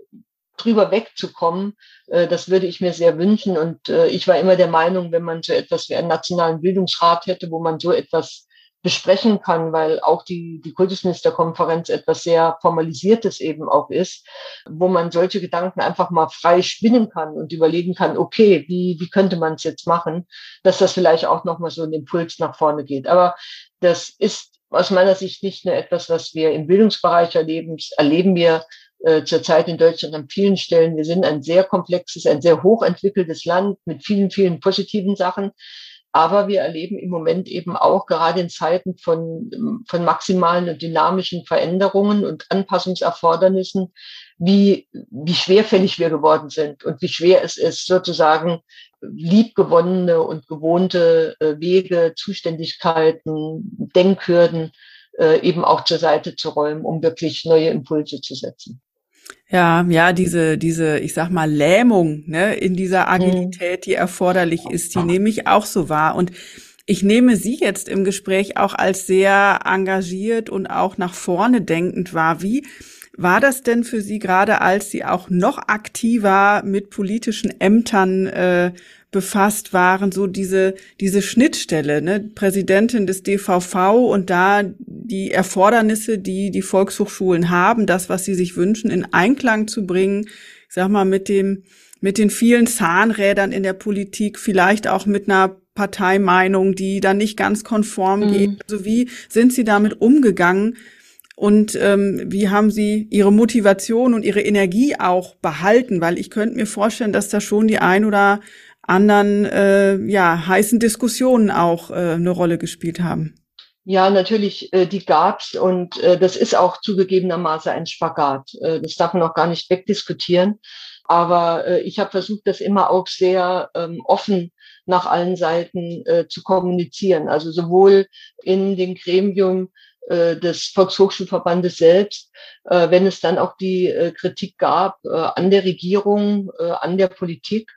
drüber wegzukommen, äh, das würde ich mir sehr wünschen. Und äh, ich war immer der Meinung, wenn man so etwas wie einen nationalen Bildungsrat hätte, wo man so etwas besprechen kann, weil auch die, die Kultusministerkonferenz etwas sehr Formalisiertes eben auch ist, wo man solche Gedanken einfach mal frei spinnen kann und überlegen kann, okay, wie, wie könnte man es jetzt machen, dass das vielleicht auch nochmal so ein Impuls nach vorne geht. Aber das ist aus meiner Sicht nicht nur etwas, was wir im Bildungsbereich erleben, erleben wir äh, zurzeit in Deutschland an vielen Stellen. Wir sind ein sehr komplexes, ein sehr hochentwickeltes Land mit vielen, vielen positiven Sachen. Aber wir erleben im Moment eben auch gerade in Zeiten von, von maximalen und dynamischen Veränderungen und Anpassungserfordernissen, wie, wie schwerfällig wir geworden sind und wie schwer es ist, sozusagen liebgewonnene und gewohnte äh, Wege, Zuständigkeiten, Denkhürden äh, eben auch zur Seite zu räumen, um wirklich neue Impulse zu setzen. Ja, ja, diese, diese, ich sag mal, Lähmung, ne, in dieser mhm. Agilität, die erforderlich ist, die nehme ich auch so wahr. Und ich nehme Sie jetzt im Gespräch auch als sehr engagiert und auch nach vorne denkend wahr. Wie war das denn für Sie gerade, als Sie auch noch aktiver mit politischen Ämtern äh, befasst waren, so diese, diese Schnittstelle, ne? Präsidentin des DVV und da die Erfordernisse, die die Volkshochschulen haben, das, was sie sich wünschen, in Einklang zu bringen, ich sag mal, mit dem, mit den vielen Zahnrädern in der Politik, vielleicht auch mit einer Parteimeinung, die dann nicht ganz konform mhm. geht. Also wie sind Sie damit umgegangen? Und ähm, wie haben Sie Ihre Motivation und Ihre Energie auch behalten? Weil ich könnte mir vorstellen, dass da schon die ein oder anderen äh, ja, heißen Diskussionen auch äh, eine Rolle gespielt haben. Ja, natürlich, äh, die gab's und äh, das ist auch zugegebenermaßen ein Spagat. Äh, das darf man auch gar nicht wegdiskutieren. Aber äh, ich habe versucht, das immer auch sehr ähm, offen nach allen Seiten äh, zu kommunizieren. Also sowohl in den Gremium des Volkshochschulverbandes selbst, äh, wenn es dann auch die äh, Kritik gab äh, an der Regierung, äh, an der Politik,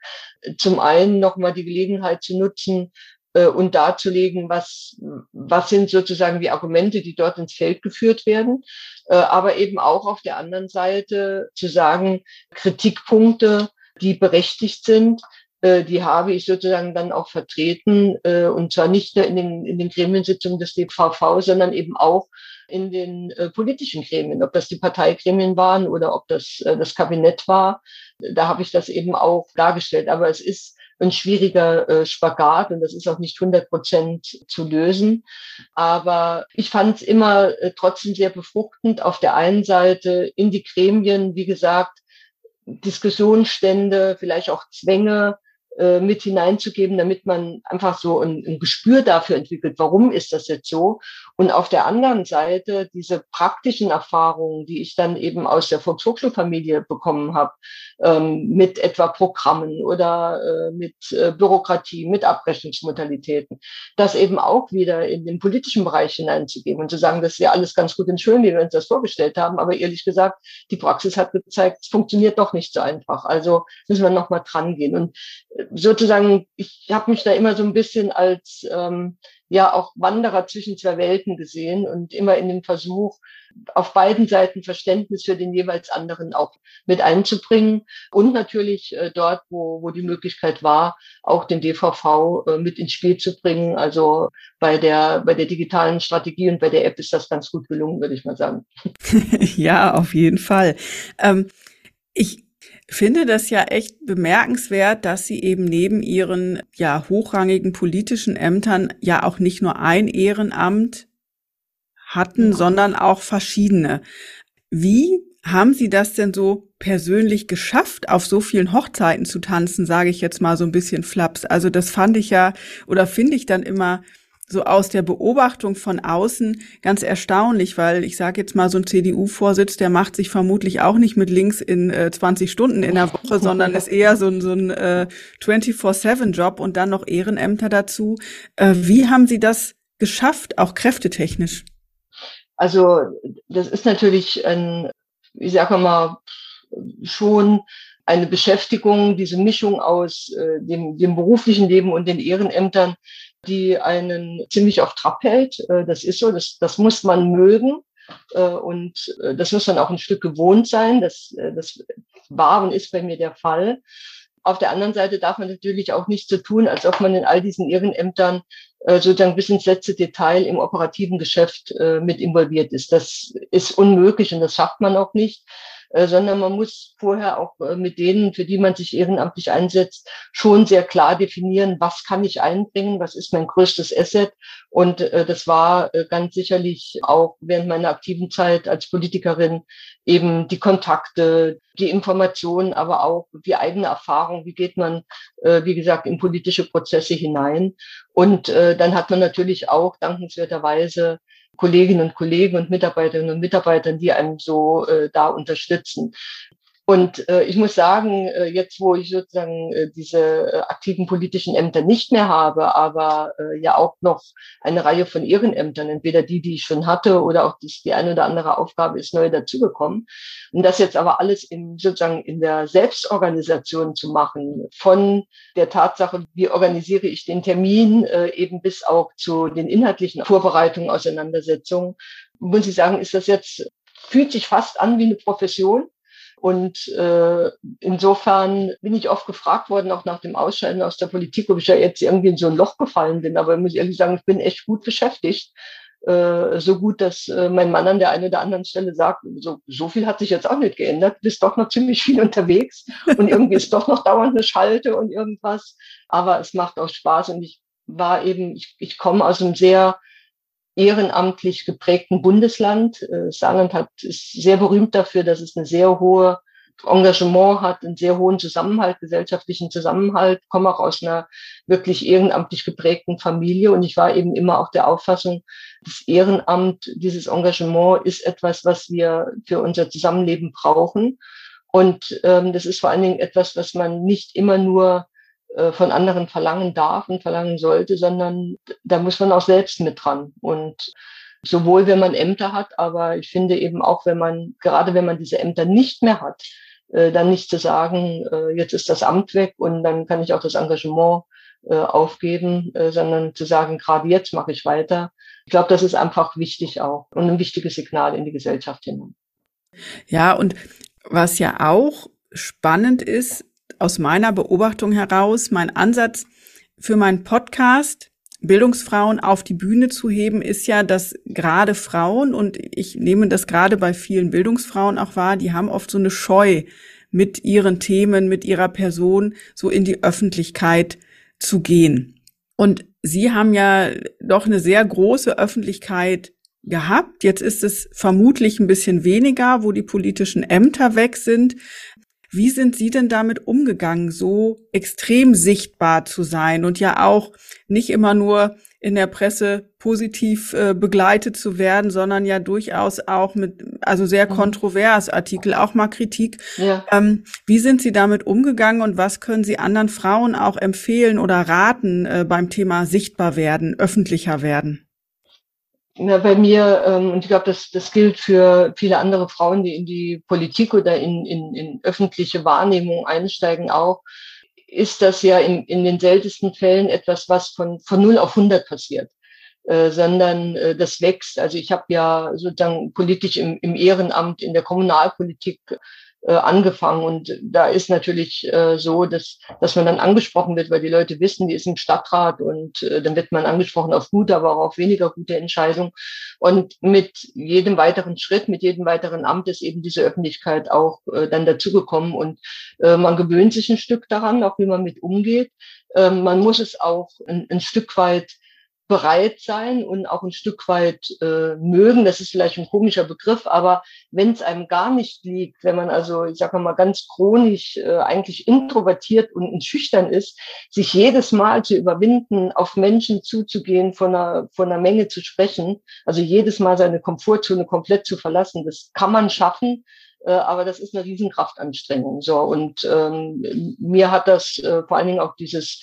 zum einen nochmal die Gelegenheit zu nutzen, äh, und darzulegen, was, was sind sozusagen die Argumente, die dort ins Feld geführt werden, äh, aber eben auch auf der anderen Seite zu sagen, Kritikpunkte, die berechtigt sind, äh, die habe ich sozusagen dann auch vertreten, äh, und zwar nicht nur in den, in den Gremiensitzungen des DVV, sondern eben auch in den äh, politischen Gremien, ob das die Parteigremien waren oder ob das äh, das Kabinett war. Da habe ich das eben auch dargestellt. Aber es ist ein schwieriger äh, Spagat und das ist auch nicht 100 Prozent zu lösen. Aber ich fand es immer äh, trotzdem sehr befruchtend, auf der einen Seite in die Gremien, wie gesagt, Diskussionsstände, vielleicht auch Zwänge äh, mit hineinzugeben, damit man einfach so ein, ein, Gespür dafür entwickelt, warum ist das jetzt so. Und auf der anderen Seite diese praktischen Erfahrungen, die ich dann eben aus der Volkshochschulfamilie bekommen habe, ähm, mit etwa Programmen oder äh, mit äh, Bürokratie, mit Abrechnungsmodalitäten, das eben auch wieder in den politischen Bereich hineinzugeben und zu sagen, das ist ja alles ganz gut und schön, wie wir uns das vorgestellt haben, aber ehrlich gesagt, die Praxis hat gezeigt, es funktioniert doch nicht so einfach. Also müssen wir nochmal dran gehen. Und sozusagen, ich habe mich da immer so ein bisschen als ähm, ja auch Wanderer zwischen zwei Welten gesehen und immer in dem Versuch, auf beiden Seiten Verständnis für den jeweils anderen auch mit einzubringen und natürlich äh, dort, wo, wo die Möglichkeit war, auch den DVV äh, mit ins Spiel zu bringen. Also bei der, bei der digitalen Strategie und bei der App ist das ganz gut gelungen, würde ich mal sagen. ja, auf jeden Fall. Ähm, ich finde das ja echt bemerkenswert, dass sie eben neben ihren ja hochrangigen politischen Ämtern ja auch nicht nur ein Ehrenamt hatten, sondern auch verschiedene. Wie haben Sie das denn so persönlich geschafft, auf so vielen Hochzeiten zu tanzen, sage ich jetzt mal so ein bisschen flaps. Also das fand ich ja oder finde ich dann immer so aus der Beobachtung von außen ganz erstaunlich, weil ich sage jetzt mal, so ein CDU-Vorsitz, der macht sich vermutlich auch nicht mit links in äh, 20 Stunden in der Woche, sondern ist eher so ein, so ein äh, 24-7-Job und dann noch Ehrenämter dazu. Äh, wie haben Sie das geschafft, auch kräftetechnisch? Also das ist natürlich ein, ich sage mal, schon eine Beschäftigung, diese Mischung aus äh, dem, dem beruflichen Leben und den Ehrenämtern, die einen ziemlich auf Trab hält. Äh, das ist so, das, das muss man mögen. Äh, und äh, das muss man auch ein Stück gewohnt sein. Das, das war und ist bei mir der Fall. Auf der anderen Seite darf man natürlich auch nicht so tun, als ob man in all diesen Ehrenämtern sozusagen bis ins letzte Detail im operativen Geschäft mit involviert ist. Das ist unmöglich und das schafft man auch nicht. Äh, sondern man muss vorher auch äh, mit denen, für die man sich ehrenamtlich einsetzt, schon sehr klar definieren, was kann ich einbringen, was ist mein größtes Asset. Und äh, das war ganz sicherlich auch während meiner aktiven Zeit als Politikerin eben die Kontakte, die Informationen, aber auch die eigene Erfahrung. Wie geht man, wie gesagt, in politische Prozesse hinein? Und dann hat man natürlich auch dankenswerterweise Kolleginnen und Kollegen und Mitarbeiterinnen und Mitarbeitern, die einem so äh, da unterstützen. Und äh, ich muss sagen, äh, jetzt wo ich sozusagen äh, diese äh, aktiven politischen Ämter nicht mehr habe, aber äh, ja auch noch eine Reihe von Ehrenämtern, entweder die, die ich schon hatte oder auch die, die eine oder andere Aufgabe ist neu dazugekommen. Und das jetzt aber alles in, sozusagen in der Selbstorganisation zu machen, von der Tatsache, wie organisiere ich den Termin, äh, eben bis auch zu den inhaltlichen Vorbereitungen, Auseinandersetzungen, muss ich sagen, ist das jetzt, fühlt sich fast an wie eine Profession und äh, insofern bin ich oft gefragt worden, auch nach dem Ausscheiden aus der Politik, ob ich ja jetzt irgendwie in so ein Loch gefallen bin. Aber ich muss ehrlich sagen, ich bin echt gut beschäftigt. Äh, so gut, dass äh, mein Mann an der einen oder anderen Stelle sagt, so, so viel hat sich jetzt auch nicht geändert, du bist doch noch ziemlich viel unterwegs und irgendwie ist doch noch dauernd eine Schalte und irgendwas. Aber es macht auch Spaß und ich war eben, ich, ich komme aus einem sehr ehrenamtlich geprägten Bundesland. Äh, Saarland hat, ist sehr berühmt dafür, dass es eine sehr hohe Engagement hat, einen sehr hohen Zusammenhalt, gesellschaftlichen Zusammenhalt, komme auch aus einer wirklich ehrenamtlich geprägten Familie und ich war eben immer auch der Auffassung, das Ehrenamt, dieses Engagement ist etwas, was wir für unser Zusammenleben brauchen. Und ähm, das ist vor allen Dingen etwas, was man nicht immer nur von anderen verlangen darf und verlangen sollte, sondern da muss man auch selbst mit dran. Und sowohl wenn man Ämter hat, aber ich finde eben auch, wenn man, gerade wenn man diese Ämter nicht mehr hat, äh, dann nicht zu sagen, äh, jetzt ist das Amt weg und dann kann ich auch das Engagement aufgeben, sondern zu sagen, gerade jetzt mache ich weiter. Ich glaube, das ist einfach wichtig auch und ein wichtiges Signal in die Gesellschaft hinein. Ja, und was ja auch spannend ist, aus meiner Beobachtung heraus, mein Ansatz für meinen Podcast, Bildungsfrauen auf die Bühne zu heben, ist ja, dass gerade Frauen, und ich nehme das gerade bei vielen Bildungsfrauen auch wahr, die haben oft so eine Scheu, mit ihren Themen, mit ihrer Person so in die Öffentlichkeit zu gehen. Und Sie haben ja doch eine sehr große Öffentlichkeit gehabt. Jetzt ist es vermutlich ein bisschen weniger, wo die politischen Ämter weg sind. Wie sind Sie denn damit umgegangen, so extrem sichtbar zu sein und ja auch nicht immer nur in der Presse positiv äh, begleitet zu werden, sondern ja durchaus auch mit, also sehr mhm. kontrovers Artikel, auch mal Kritik. Ja. Ähm, wie sind Sie damit umgegangen und was können Sie anderen Frauen auch empfehlen oder raten äh, beim Thema sichtbar werden, öffentlicher werden? Ja, bei mir, ähm, und ich glaube, das, das gilt für viele andere Frauen, die in die Politik oder in, in, in öffentliche Wahrnehmung einsteigen auch, ist das ja in, in den seltensten Fällen etwas, was von, von 0 auf 100 passiert. Äh, sondern äh, das wächst. Also ich habe ja sozusagen politisch im, im Ehrenamt in der Kommunalpolitik äh, angefangen. Und da ist natürlich äh, so, dass, dass man dann angesprochen wird, weil die Leute wissen, die ist im Stadtrat und äh, dann wird man angesprochen auf gute, aber auch auf weniger gute Entscheidungen. Und mit jedem weiteren Schritt, mit jedem weiteren Amt ist eben diese Öffentlichkeit auch äh, dann dazugekommen und äh, man gewöhnt sich ein Stück daran, auch wie man mit umgeht. Äh, man muss es auch ein, ein Stück weit bereit sein und auch ein Stück weit äh, mögen. Das ist vielleicht ein komischer Begriff, aber wenn es einem gar nicht liegt, wenn man also, ich sage mal, ganz chronisch äh, eigentlich introvertiert und schüchtern ist, sich jedes Mal zu überwinden, auf Menschen zuzugehen, von einer, von einer Menge zu sprechen, also jedes Mal seine Komfortzone komplett zu verlassen, das kann man schaffen. Äh, aber das ist eine Riesenkraftanstrengung. So und ähm, mir hat das äh, vor allen Dingen auch dieses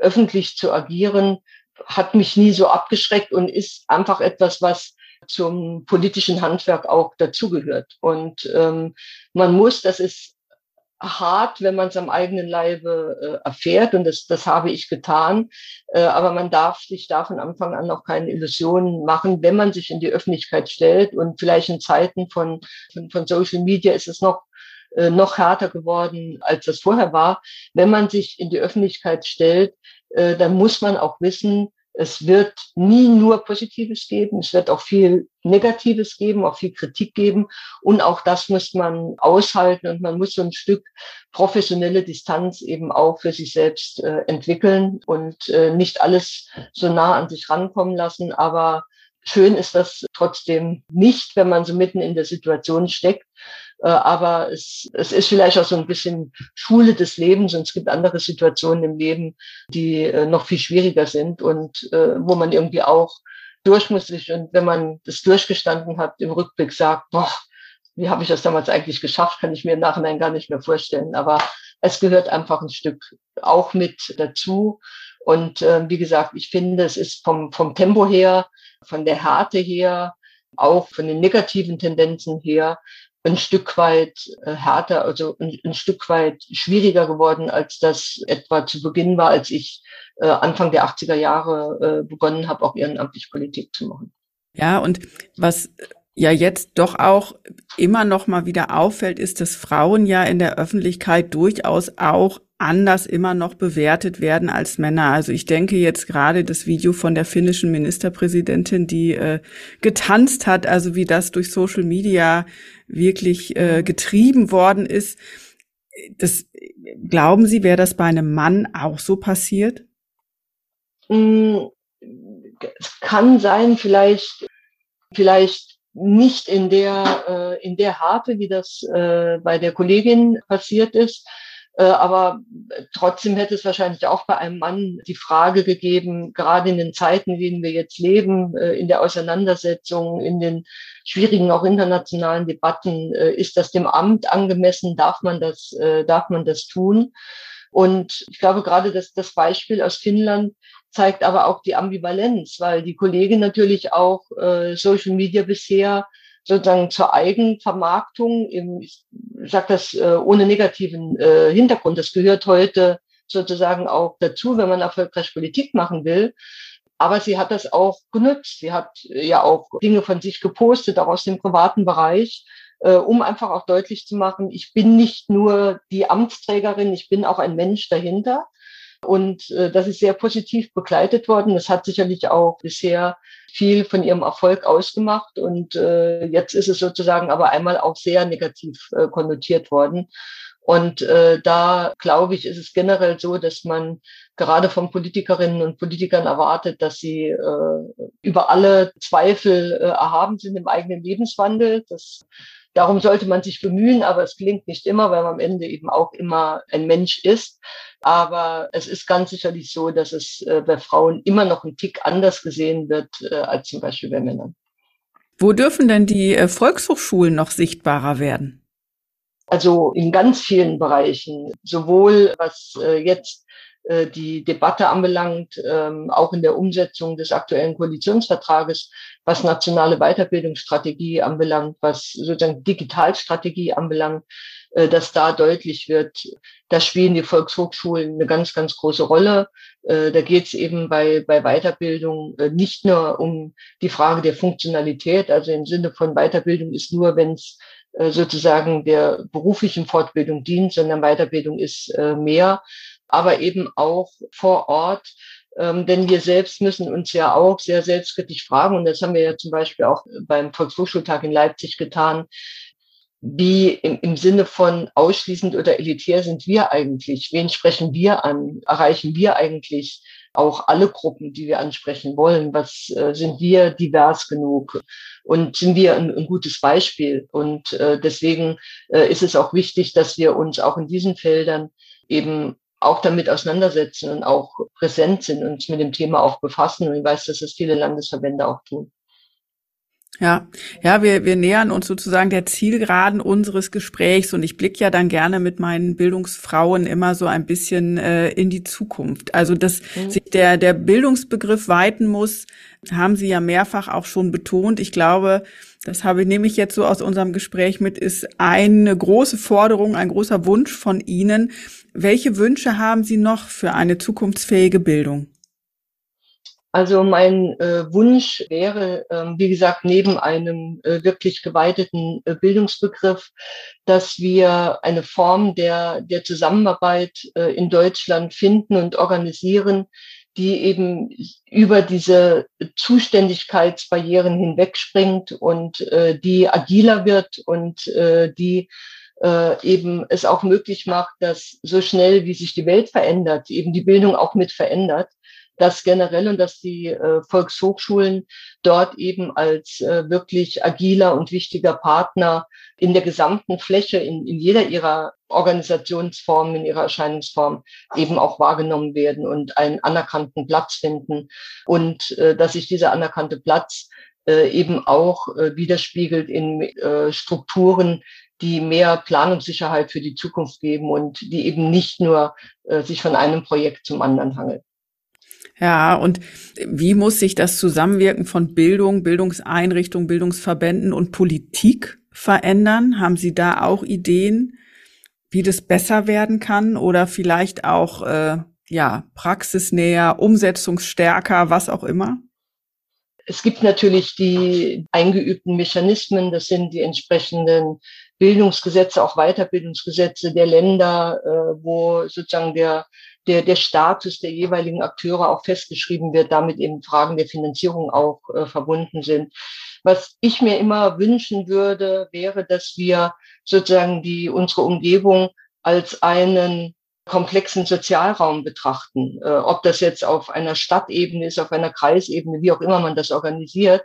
öffentlich zu agieren hat mich nie so abgeschreckt und ist einfach etwas, was zum politischen Handwerk auch dazugehört. Und ähm, man muss, das ist hart, wenn man es am eigenen Leibe äh, erfährt und das, das habe ich getan. Äh, aber man darf sich da von Anfang an auch keine Illusionen machen, wenn man sich in die Öffentlichkeit stellt und vielleicht in Zeiten von, von, von Social Media ist es noch äh, noch härter geworden, als das vorher war. Wenn man sich in die Öffentlichkeit stellt, äh, dann muss man auch wissen, Es wird nie nur Positives geben, es wird auch viel Negatives geben, auch viel Kritik geben. Und auch das muss man aushalten und man muss so ein Stück professionelle Distanz eben auch für sich selbst äh, entwickeln und äh, nicht alles so nah an sich rankommen lassen. Aber schön ist das trotzdem nicht, wenn man so mitten in der Situation steckt. Äh, aber es, es ist vielleicht auch so ein bisschen Schule des Lebens und es gibt andere Situationen im Leben, die äh, noch viel schwieriger sind und äh, wo man irgendwie auch durch muss sich und wenn man das durchgestanden hat, im Rückblick sagt, boah, wie habe ich das damals eigentlich geschafft, kann ich mir im Nachhinein gar nicht mehr vorstellen. Aber es gehört einfach ein Stück auch mit dazu. Und äh, wie gesagt, ich finde, es ist vom, vom Tempo her, von der Härte her, auch von den negativen Tendenzen her ein Stück weit äh, härter, also ein, ein, Stück weit schwieriger geworden, als das etwa zu Beginn war, als ich äh, Anfang der 80er Jahre äh, begonnen habe, auch ehrenamtlich Politik zu machen. Ja, und was ja jetzt doch auch immer noch mal wieder auffällt, ist, dass Frauen ja in der Öffentlichkeit durchaus auch anders immer noch bewertet werden als Männer. Also ich denke jetzt gerade das Video von der finnischen Ministerpräsidentin, die äh, getanzt hat, also wie das durch Social Media wirklich äh, getrieben worden ist. Das glauben Sie, wäre das bei einem Mann auch so passiert? Mm, es kann sein, vielleicht, vielleicht nicht in der äh, in der Harpe, wie das äh, bei der Kollegin passiert ist. Äh, aber trotzdem hätte es wahrscheinlich auch bei einem Mann die Frage gegeben, gerade in den Zeiten, in denen wir jetzt leben, äh, in der Auseinandersetzung, in den schwierigen auch internationalen Debatten, äh, ist das dem Amt angemessen? Darf man das, darf man das tun? Und ich glaube gerade, dass das Beispiel aus Finnland zeigt aber auch die Ambivalenz, weil die Kollegin natürlich auch Social Media bisher sozusagen zur Eigenvermarktung, im, ich sage das äh, ohne negativen äh, Hintergrund, das gehört heute sozusagen auch dazu, wenn man erfolgreich Politik machen will. Aber sie hat das auch genutzt. Sie hat ja auch Dinge von sich gepostet, auch aus dem privaten Bereich, äh, um einfach auch deutlich zu machen, ich bin nicht nur die Amtsträgerin, ich bin auch ein Mensch dahinter. Und äh, das ist sehr positiv begleitet worden. Das hat sicherlich auch bisher viel von ihrem Erfolg ausgemacht. Und äh, jetzt ist es sozusagen aber einmal auch sehr negativ äh, konnotiert worden. Und äh, da glaube ich, ist es generell so, dass man gerade von Politikerinnen und Politikern erwartet, dass sie äh, über alle Zweifel äh, erhaben sind im eigenen Lebenswandel. Das Darum sollte man sich bemühen, aber es gelingt nicht immer, weil man am Ende eben auch immer ein Mensch ist. Aber es ist ganz sicherlich so, dass es äh, bei Frauen immer noch ein Tick anders gesehen wird äh, als zum Beispiel bei Männern. Wo dürfen denn die äh, Volkshochschulen noch sichtbarer werden? Also in ganz vielen Bereichen, sowohl was jetzt die Debatte anbelangt, ähm, auch in der Umsetzung des aktuellen Koalitionsvertrages, was nationale Weiterbildungsstrategie anbelangt, was sozusagen Digitalstrategie anbelangt, äh, dass da deutlich wird, da spielen die Volkshochschulen eine ganz, ganz große Rolle. Äh, da geht es eben bei, bei Weiterbildung äh, nicht nur um die Frage der Funktionalität, also im Sinne von Weiterbildung ist nur, wenn es sozusagen der beruflichen Fortbildung dient, sondern Weiterbildung ist mehr, aber eben auch vor Ort ähm, denn wir selbst müssen uns ja auch sehr selbstkritisch fragen, und das haben wir ja zum Beispiel auch beim Volkshochschultag in Leipzig getan, wie im, im Sinne von ausschließend oder elitär sind wir eigentlich? Wen sprechen wir an? Erreichen wir eigentlich auch alle Gruppen, die wir ansprechen wollen? Was äh, sind wir divers genug? Und sind wir ein, ein gutes Beispiel? Und äh, deswegen äh, ist es auch wichtig, dass wir uns auch in diesen Feldern eben auch damit auseinandersetzen und auch präsent sind und mit dem Thema auch befassen. Und ich weiß, dass es viele Landesverbände auch tun. Ja, ja, wir, wir nähern uns sozusagen der Zielgeraden unseres Gesprächs und ich blicke ja dann gerne mit meinen Bildungsfrauen immer so ein bisschen äh, in die Zukunft. Also, dass mhm. sich der, der Bildungsbegriff weiten muss, haben Sie ja mehrfach auch schon betont. Ich glaube, das habe ich, nehme ich jetzt so aus unserem Gespräch mit, ist eine große Forderung, ein großer Wunsch von Ihnen. Welche Wünsche haben Sie noch für eine zukunftsfähige Bildung? Also mein äh, Wunsch wäre, äh, wie gesagt, neben einem äh, wirklich geweiteten äh, Bildungsbegriff, dass wir eine Form der, der Zusammenarbeit äh, in Deutschland finden und organisieren, die eben über diese Zuständigkeitsbarrieren hinwegspringt und äh, die agiler wird und die äh, eben es auch möglich macht, dass so schnell wie sich die Welt verändert, eben die Bildung auch mit verändert das generell und dass die äh, Volkshochschulen dort eben als äh, wirklich agiler und wichtiger Partner in der gesamten Fläche, in, in jeder ihrer Organisationsformen, in ihrer Erscheinungsform eben auch wahrgenommen werden und einen anerkannten Platz finden. Und äh, dass sich dieser anerkannte Platz äh, eben auch äh, widerspiegelt in äh, Strukturen, die mehr Planungssicherheit für die Zukunft geben und die eben nicht nur äh, sich von einem Projekt zum anderen hangeln. Ja, und wie muss sich das Zusammenwirken von Bildung, Bildungseinrichtungen, Bildungsverbänden und Politik verändern? Haben Sie da auch Ideen, wie das besser werden kann oder vielleicht auch äh, ja praxisnäher, umsetzungsstärker, was auch immer? Es gibt natürlich die eingeübten Mechanismen, das sind die entsprechenden Bildungsgesetze, auch Weiterbildungsgesetze der Länder, äh, wo sozusagen der der, der Status der jeweiligen Akteure auch festgeschrieben wird, damit eben Fragen der Finanzierung auch äh, verbunden sind. Was ich mir immer wünschen würde, wäre, dass wir sozusagen die, unsere Umgebung als einen komplexen Sozialraum betrachten. Äh, ob das jetzt auf einer Stadtebene ist, auf einer Kreisebene, wie auch immer man das organisiert.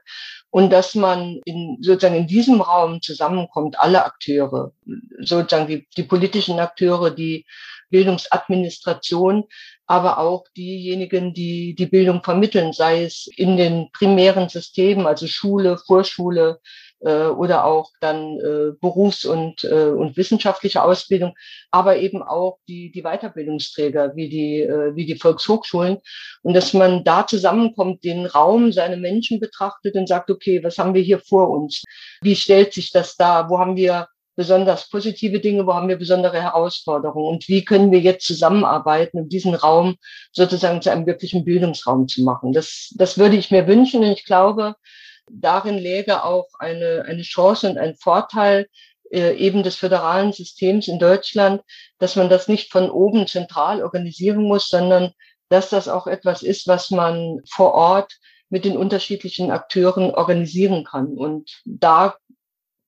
Und dass man in, sozusagen in diesem Raum zusammenkommt, alle Akteure, sozusagen die, die politischen Akteure, die Bildungsadministration, aber auch diejenigen, die die Bildung vermitteln, sei es in den primären Systemen, also Schule, Vorschule äh, oder auch dann äh, Berufs- und, äh, und wissenschaftliche Ausbildung, aber eben auch die, die Weiterbildungsträger wie die, äh, wie die Volkshochschulen. Und dass man da zusammenkommt, den Raum, seine Menschen betrachtet und sagt, okay, was haben wir hier vor uns? Wie stellt sich das da? Wo haben wir besonders positive Dinge, wo haben wir besondere Herausforderungen und wie können wir jetzt zusammenarbeiten, um diesen Raum sozusagen zu einem wirklichen Bildungsraum zu machen. Das, das würde ich mir wünschen und ich glaube, darin läge auch eine, eine Chance und ein Vorteil äh, eben des föderalen Systems in Deutschland, dass man das nicht von oben zentral organisieren muss, sondern dass das auch etwas ist, was man vor Ort mit den unterschiedlichen Akteuren organisieren kann. Und da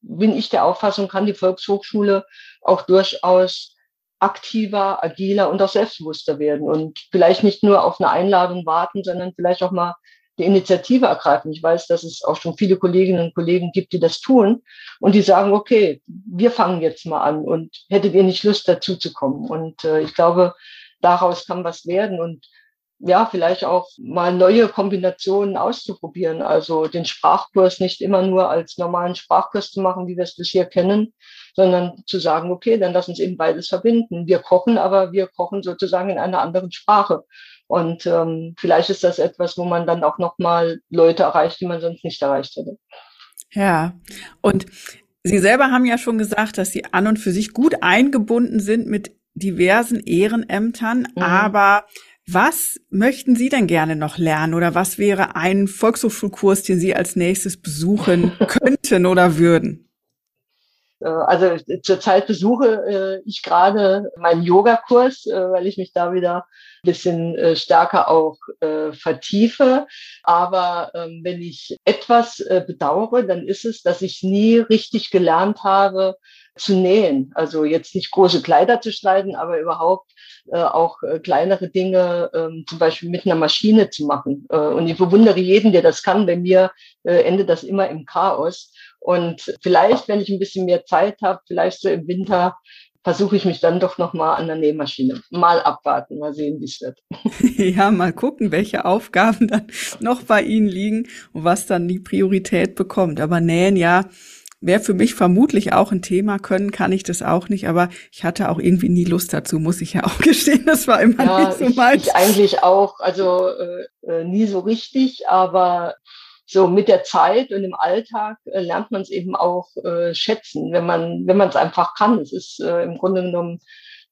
bin ich der Auffassung, kann die Volkshochschule auch durchaus aktiver, agiler und auch selbstbewusster werden und vielleicht nicht nur auf eine Einladung warten, sondern vielleicht auch mal die Initiative ergreifen. Ich weiß, dass es auch schon viele Kolleginnen und Kollegen gibt, die das tun und die sagen, okay, wir fangen jetzt mal an und hättet ihr nicht Lust dazu zu kommen? Und äh, ich glaube, daraus kann was werden und ja, vielleicht auch mal neue Kombinationen auszuprobieren. Also den Sprachkurs nicht immer nur als normalen Sprachkurs zu machen, wie wir es bisher kennen, sondern zu sagen, okay, dann lass uns eben beides verbinden. Wir kochen, aber wir kochen sozusagen in einer anderen Sprache. Und ähm, vielleicht ist das etwas, wo man dann auch nochmal Leute erreicht, die man sonst nicht erreicht hätte. Ja, und Sie selber haben ja schon gesagt, dass Sie an und für sich gut eingebunden sind mit diversen Ehrenämtern, mhm. aber was möchten Sie denn gerne noch lernen oder was wäre ein Volkshochschulkurs, den Sie als nächstes besuchen könnten oder würden? Äh, also zurzeit besuche äh, ich gerade meinen Yogakurs, äh, weil ich mich da wieder bisschen stärker auch vertiefe. Aber ähm, wenn ich etwas bedauere, dann ist es, dass ich nie richtig gelernt habe, zu nähen. Also jetzt nicht große Kleider zu schneiden, aber überhaupt äh, auch äh, kleinere Dinge, äh, zum Beispiel mit einer Maschine zu machen. Äh, und ich bewundere jeden, der das kann. Bei mir äh, endet das immer im Chaos. Und vielleicht, wenn ich ein bisschen mehr Zeit habe, vielleicht so im Winter, versuche ich mich dann doch noch mal an der Nähmaschine. Mal abwarten, mal sehen, wie es wird. Ja, mal gucken, welche Aufgaben dann noch bei Ihnen liegen und was dann die Priorität bekommt. Aber nähen ja wäre für mich vermutlich auch ein Thema. Können kann ich das auch nicht, aber ich hatte auch irgendwie nie Lust dazu, muss ich ja auch gestehen. Das war immer ja, nicht so meins. Ich, ich eigentlich auch, also äh, äh, nie so richtig, aber so mit der Zeit und im Alltag äh, lernt man es eben auch äh, schätzen, wenn man wenn man es einfach kann. Es ist äh, im Grunde genommen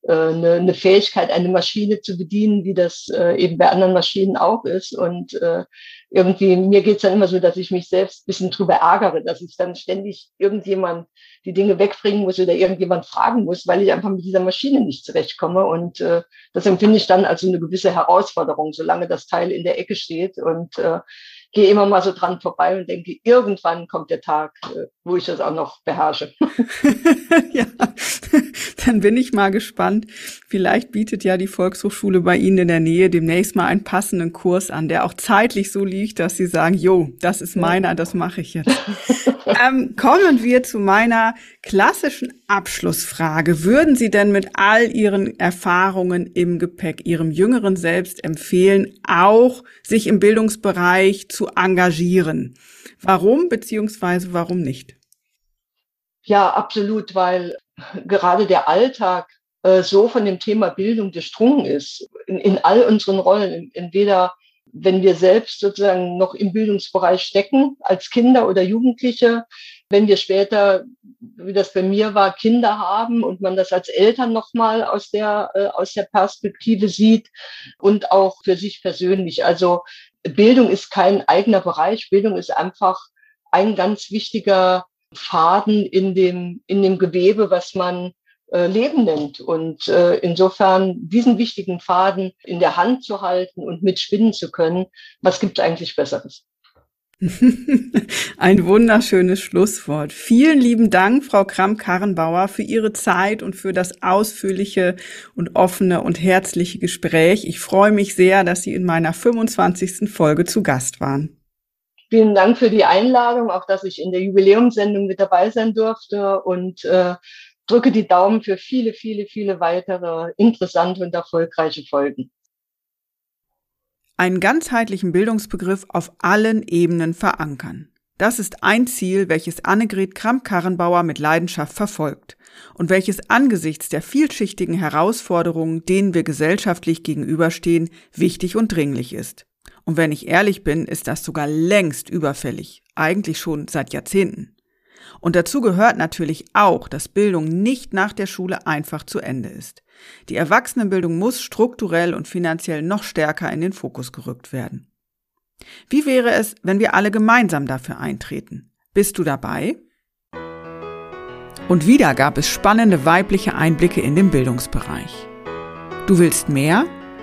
äh, eine, eine Fähigkeit, eine Maschine zu bedienen, wie das äh, eben bei anderen Maschinen auch ist. Und äh, irgendwie, mir geht's dann immer so, dass ich mich selbst bisschen drüber ärgere, dass ich dann ständig irgendjemand die Dinge wegbringen muss oder irgendjemand fragen muss, weil ich einfach mit dieser Maschine nicht zurechtkomme. Und äh, das empfinde ich dann als eine gewisse Herausforderung, solange das Teil in der Ecke steht. Und äh, gehe immer mal so dran vorbei und denke, irgendwann kommt der Tag, äh, wo ich das auch noch beherrsche. ja, dann bin ich mal gespannt. Vielleicht bietet ja die Volkshochschule bei Ihnen in der Nähe demnächst mal einen passenden Kurs an, der auch zeitlich so liegt, dass Sie sagen, jo, das ist meiner, das mache ich jetzt. ähm, kommen wir zu meiner klassischen Abschlussfrage. Würden Sie denn mit all Ihren Erfahrungen im Gepäck Ihrem jüngeren Selbst empfehlen, auch sich im Bildungsbereich zu engagieren? Warum beziehungsweise warum nicht? Ja, absolut, weil gerade der Alltag äh, so von dem Thema Bildung durchdrungen ist. In, in all unseren Rollen, entweder wenn wir selbst sozusagen noch im Bildungsbereich stecken, als Kinder oder Jugendliche, wenn wir später, wie das bei mir war, Kinder haben und man das als Eltern nochmal aus der, äh, aus der Perspektive sieht und auch für sich persönlich. Also Bildung ist kein eigener Bereich. Bildung ist einfach ein ganz wichtiger Faden in dem, in dem Gewebe, was man äh, Leben nennt. Und äh, insofern diesen wichtigen Faden in der Hand zu halten und mitspinnen zu können, was gibt es eigentlich Besseres? Ein wunderschönes Schlusswort. Vielen lieben Dank, Frau Kramp-Karrenbauer, für Ihre Zeit und für das ausführliche und offene und herzliche Gespräch. Ich freue mich sehr, dass Sie in meiner 25. Folge zu Gast waren. Vielen Dank für die Einladung, auch dass ich in der Jubiläumssendung mit dabei sein durfte und äh, drücke die Daumen für viele, viele, viele weitere interessante und erfolgreiche Folgen einen ganzheitlichen Bildungsbegriff auf allen Ebenen verankern. Das ist ein Ziel, welches Annegret Kramp-Karrenbauer mit Leidenschaft verfolgt und welches angesichts der vielschichtigen Herausforderungen, denen wir gesellschaftlich gegenüberstehen, wichtig und dringlich ist. Und wenn ich ehrlich bin, ist das sogar längst überfällig, eigentlich schon seit Jahrzehnten. Und dazu gehört natürlich auch, dass Bildung nicht nach der Schule einfach zu Ende ist. Die Erwachsenenbildung muss strukturell und finanziell noch stärker in den Fokus gerückt werden. Wie wäre es, wenn wir alle gemeinsam dafür eintreten? Bist du dabei? Und wieder gab es spannende weibliche Einblicke in den Bildungsbereich. Du willst mehr?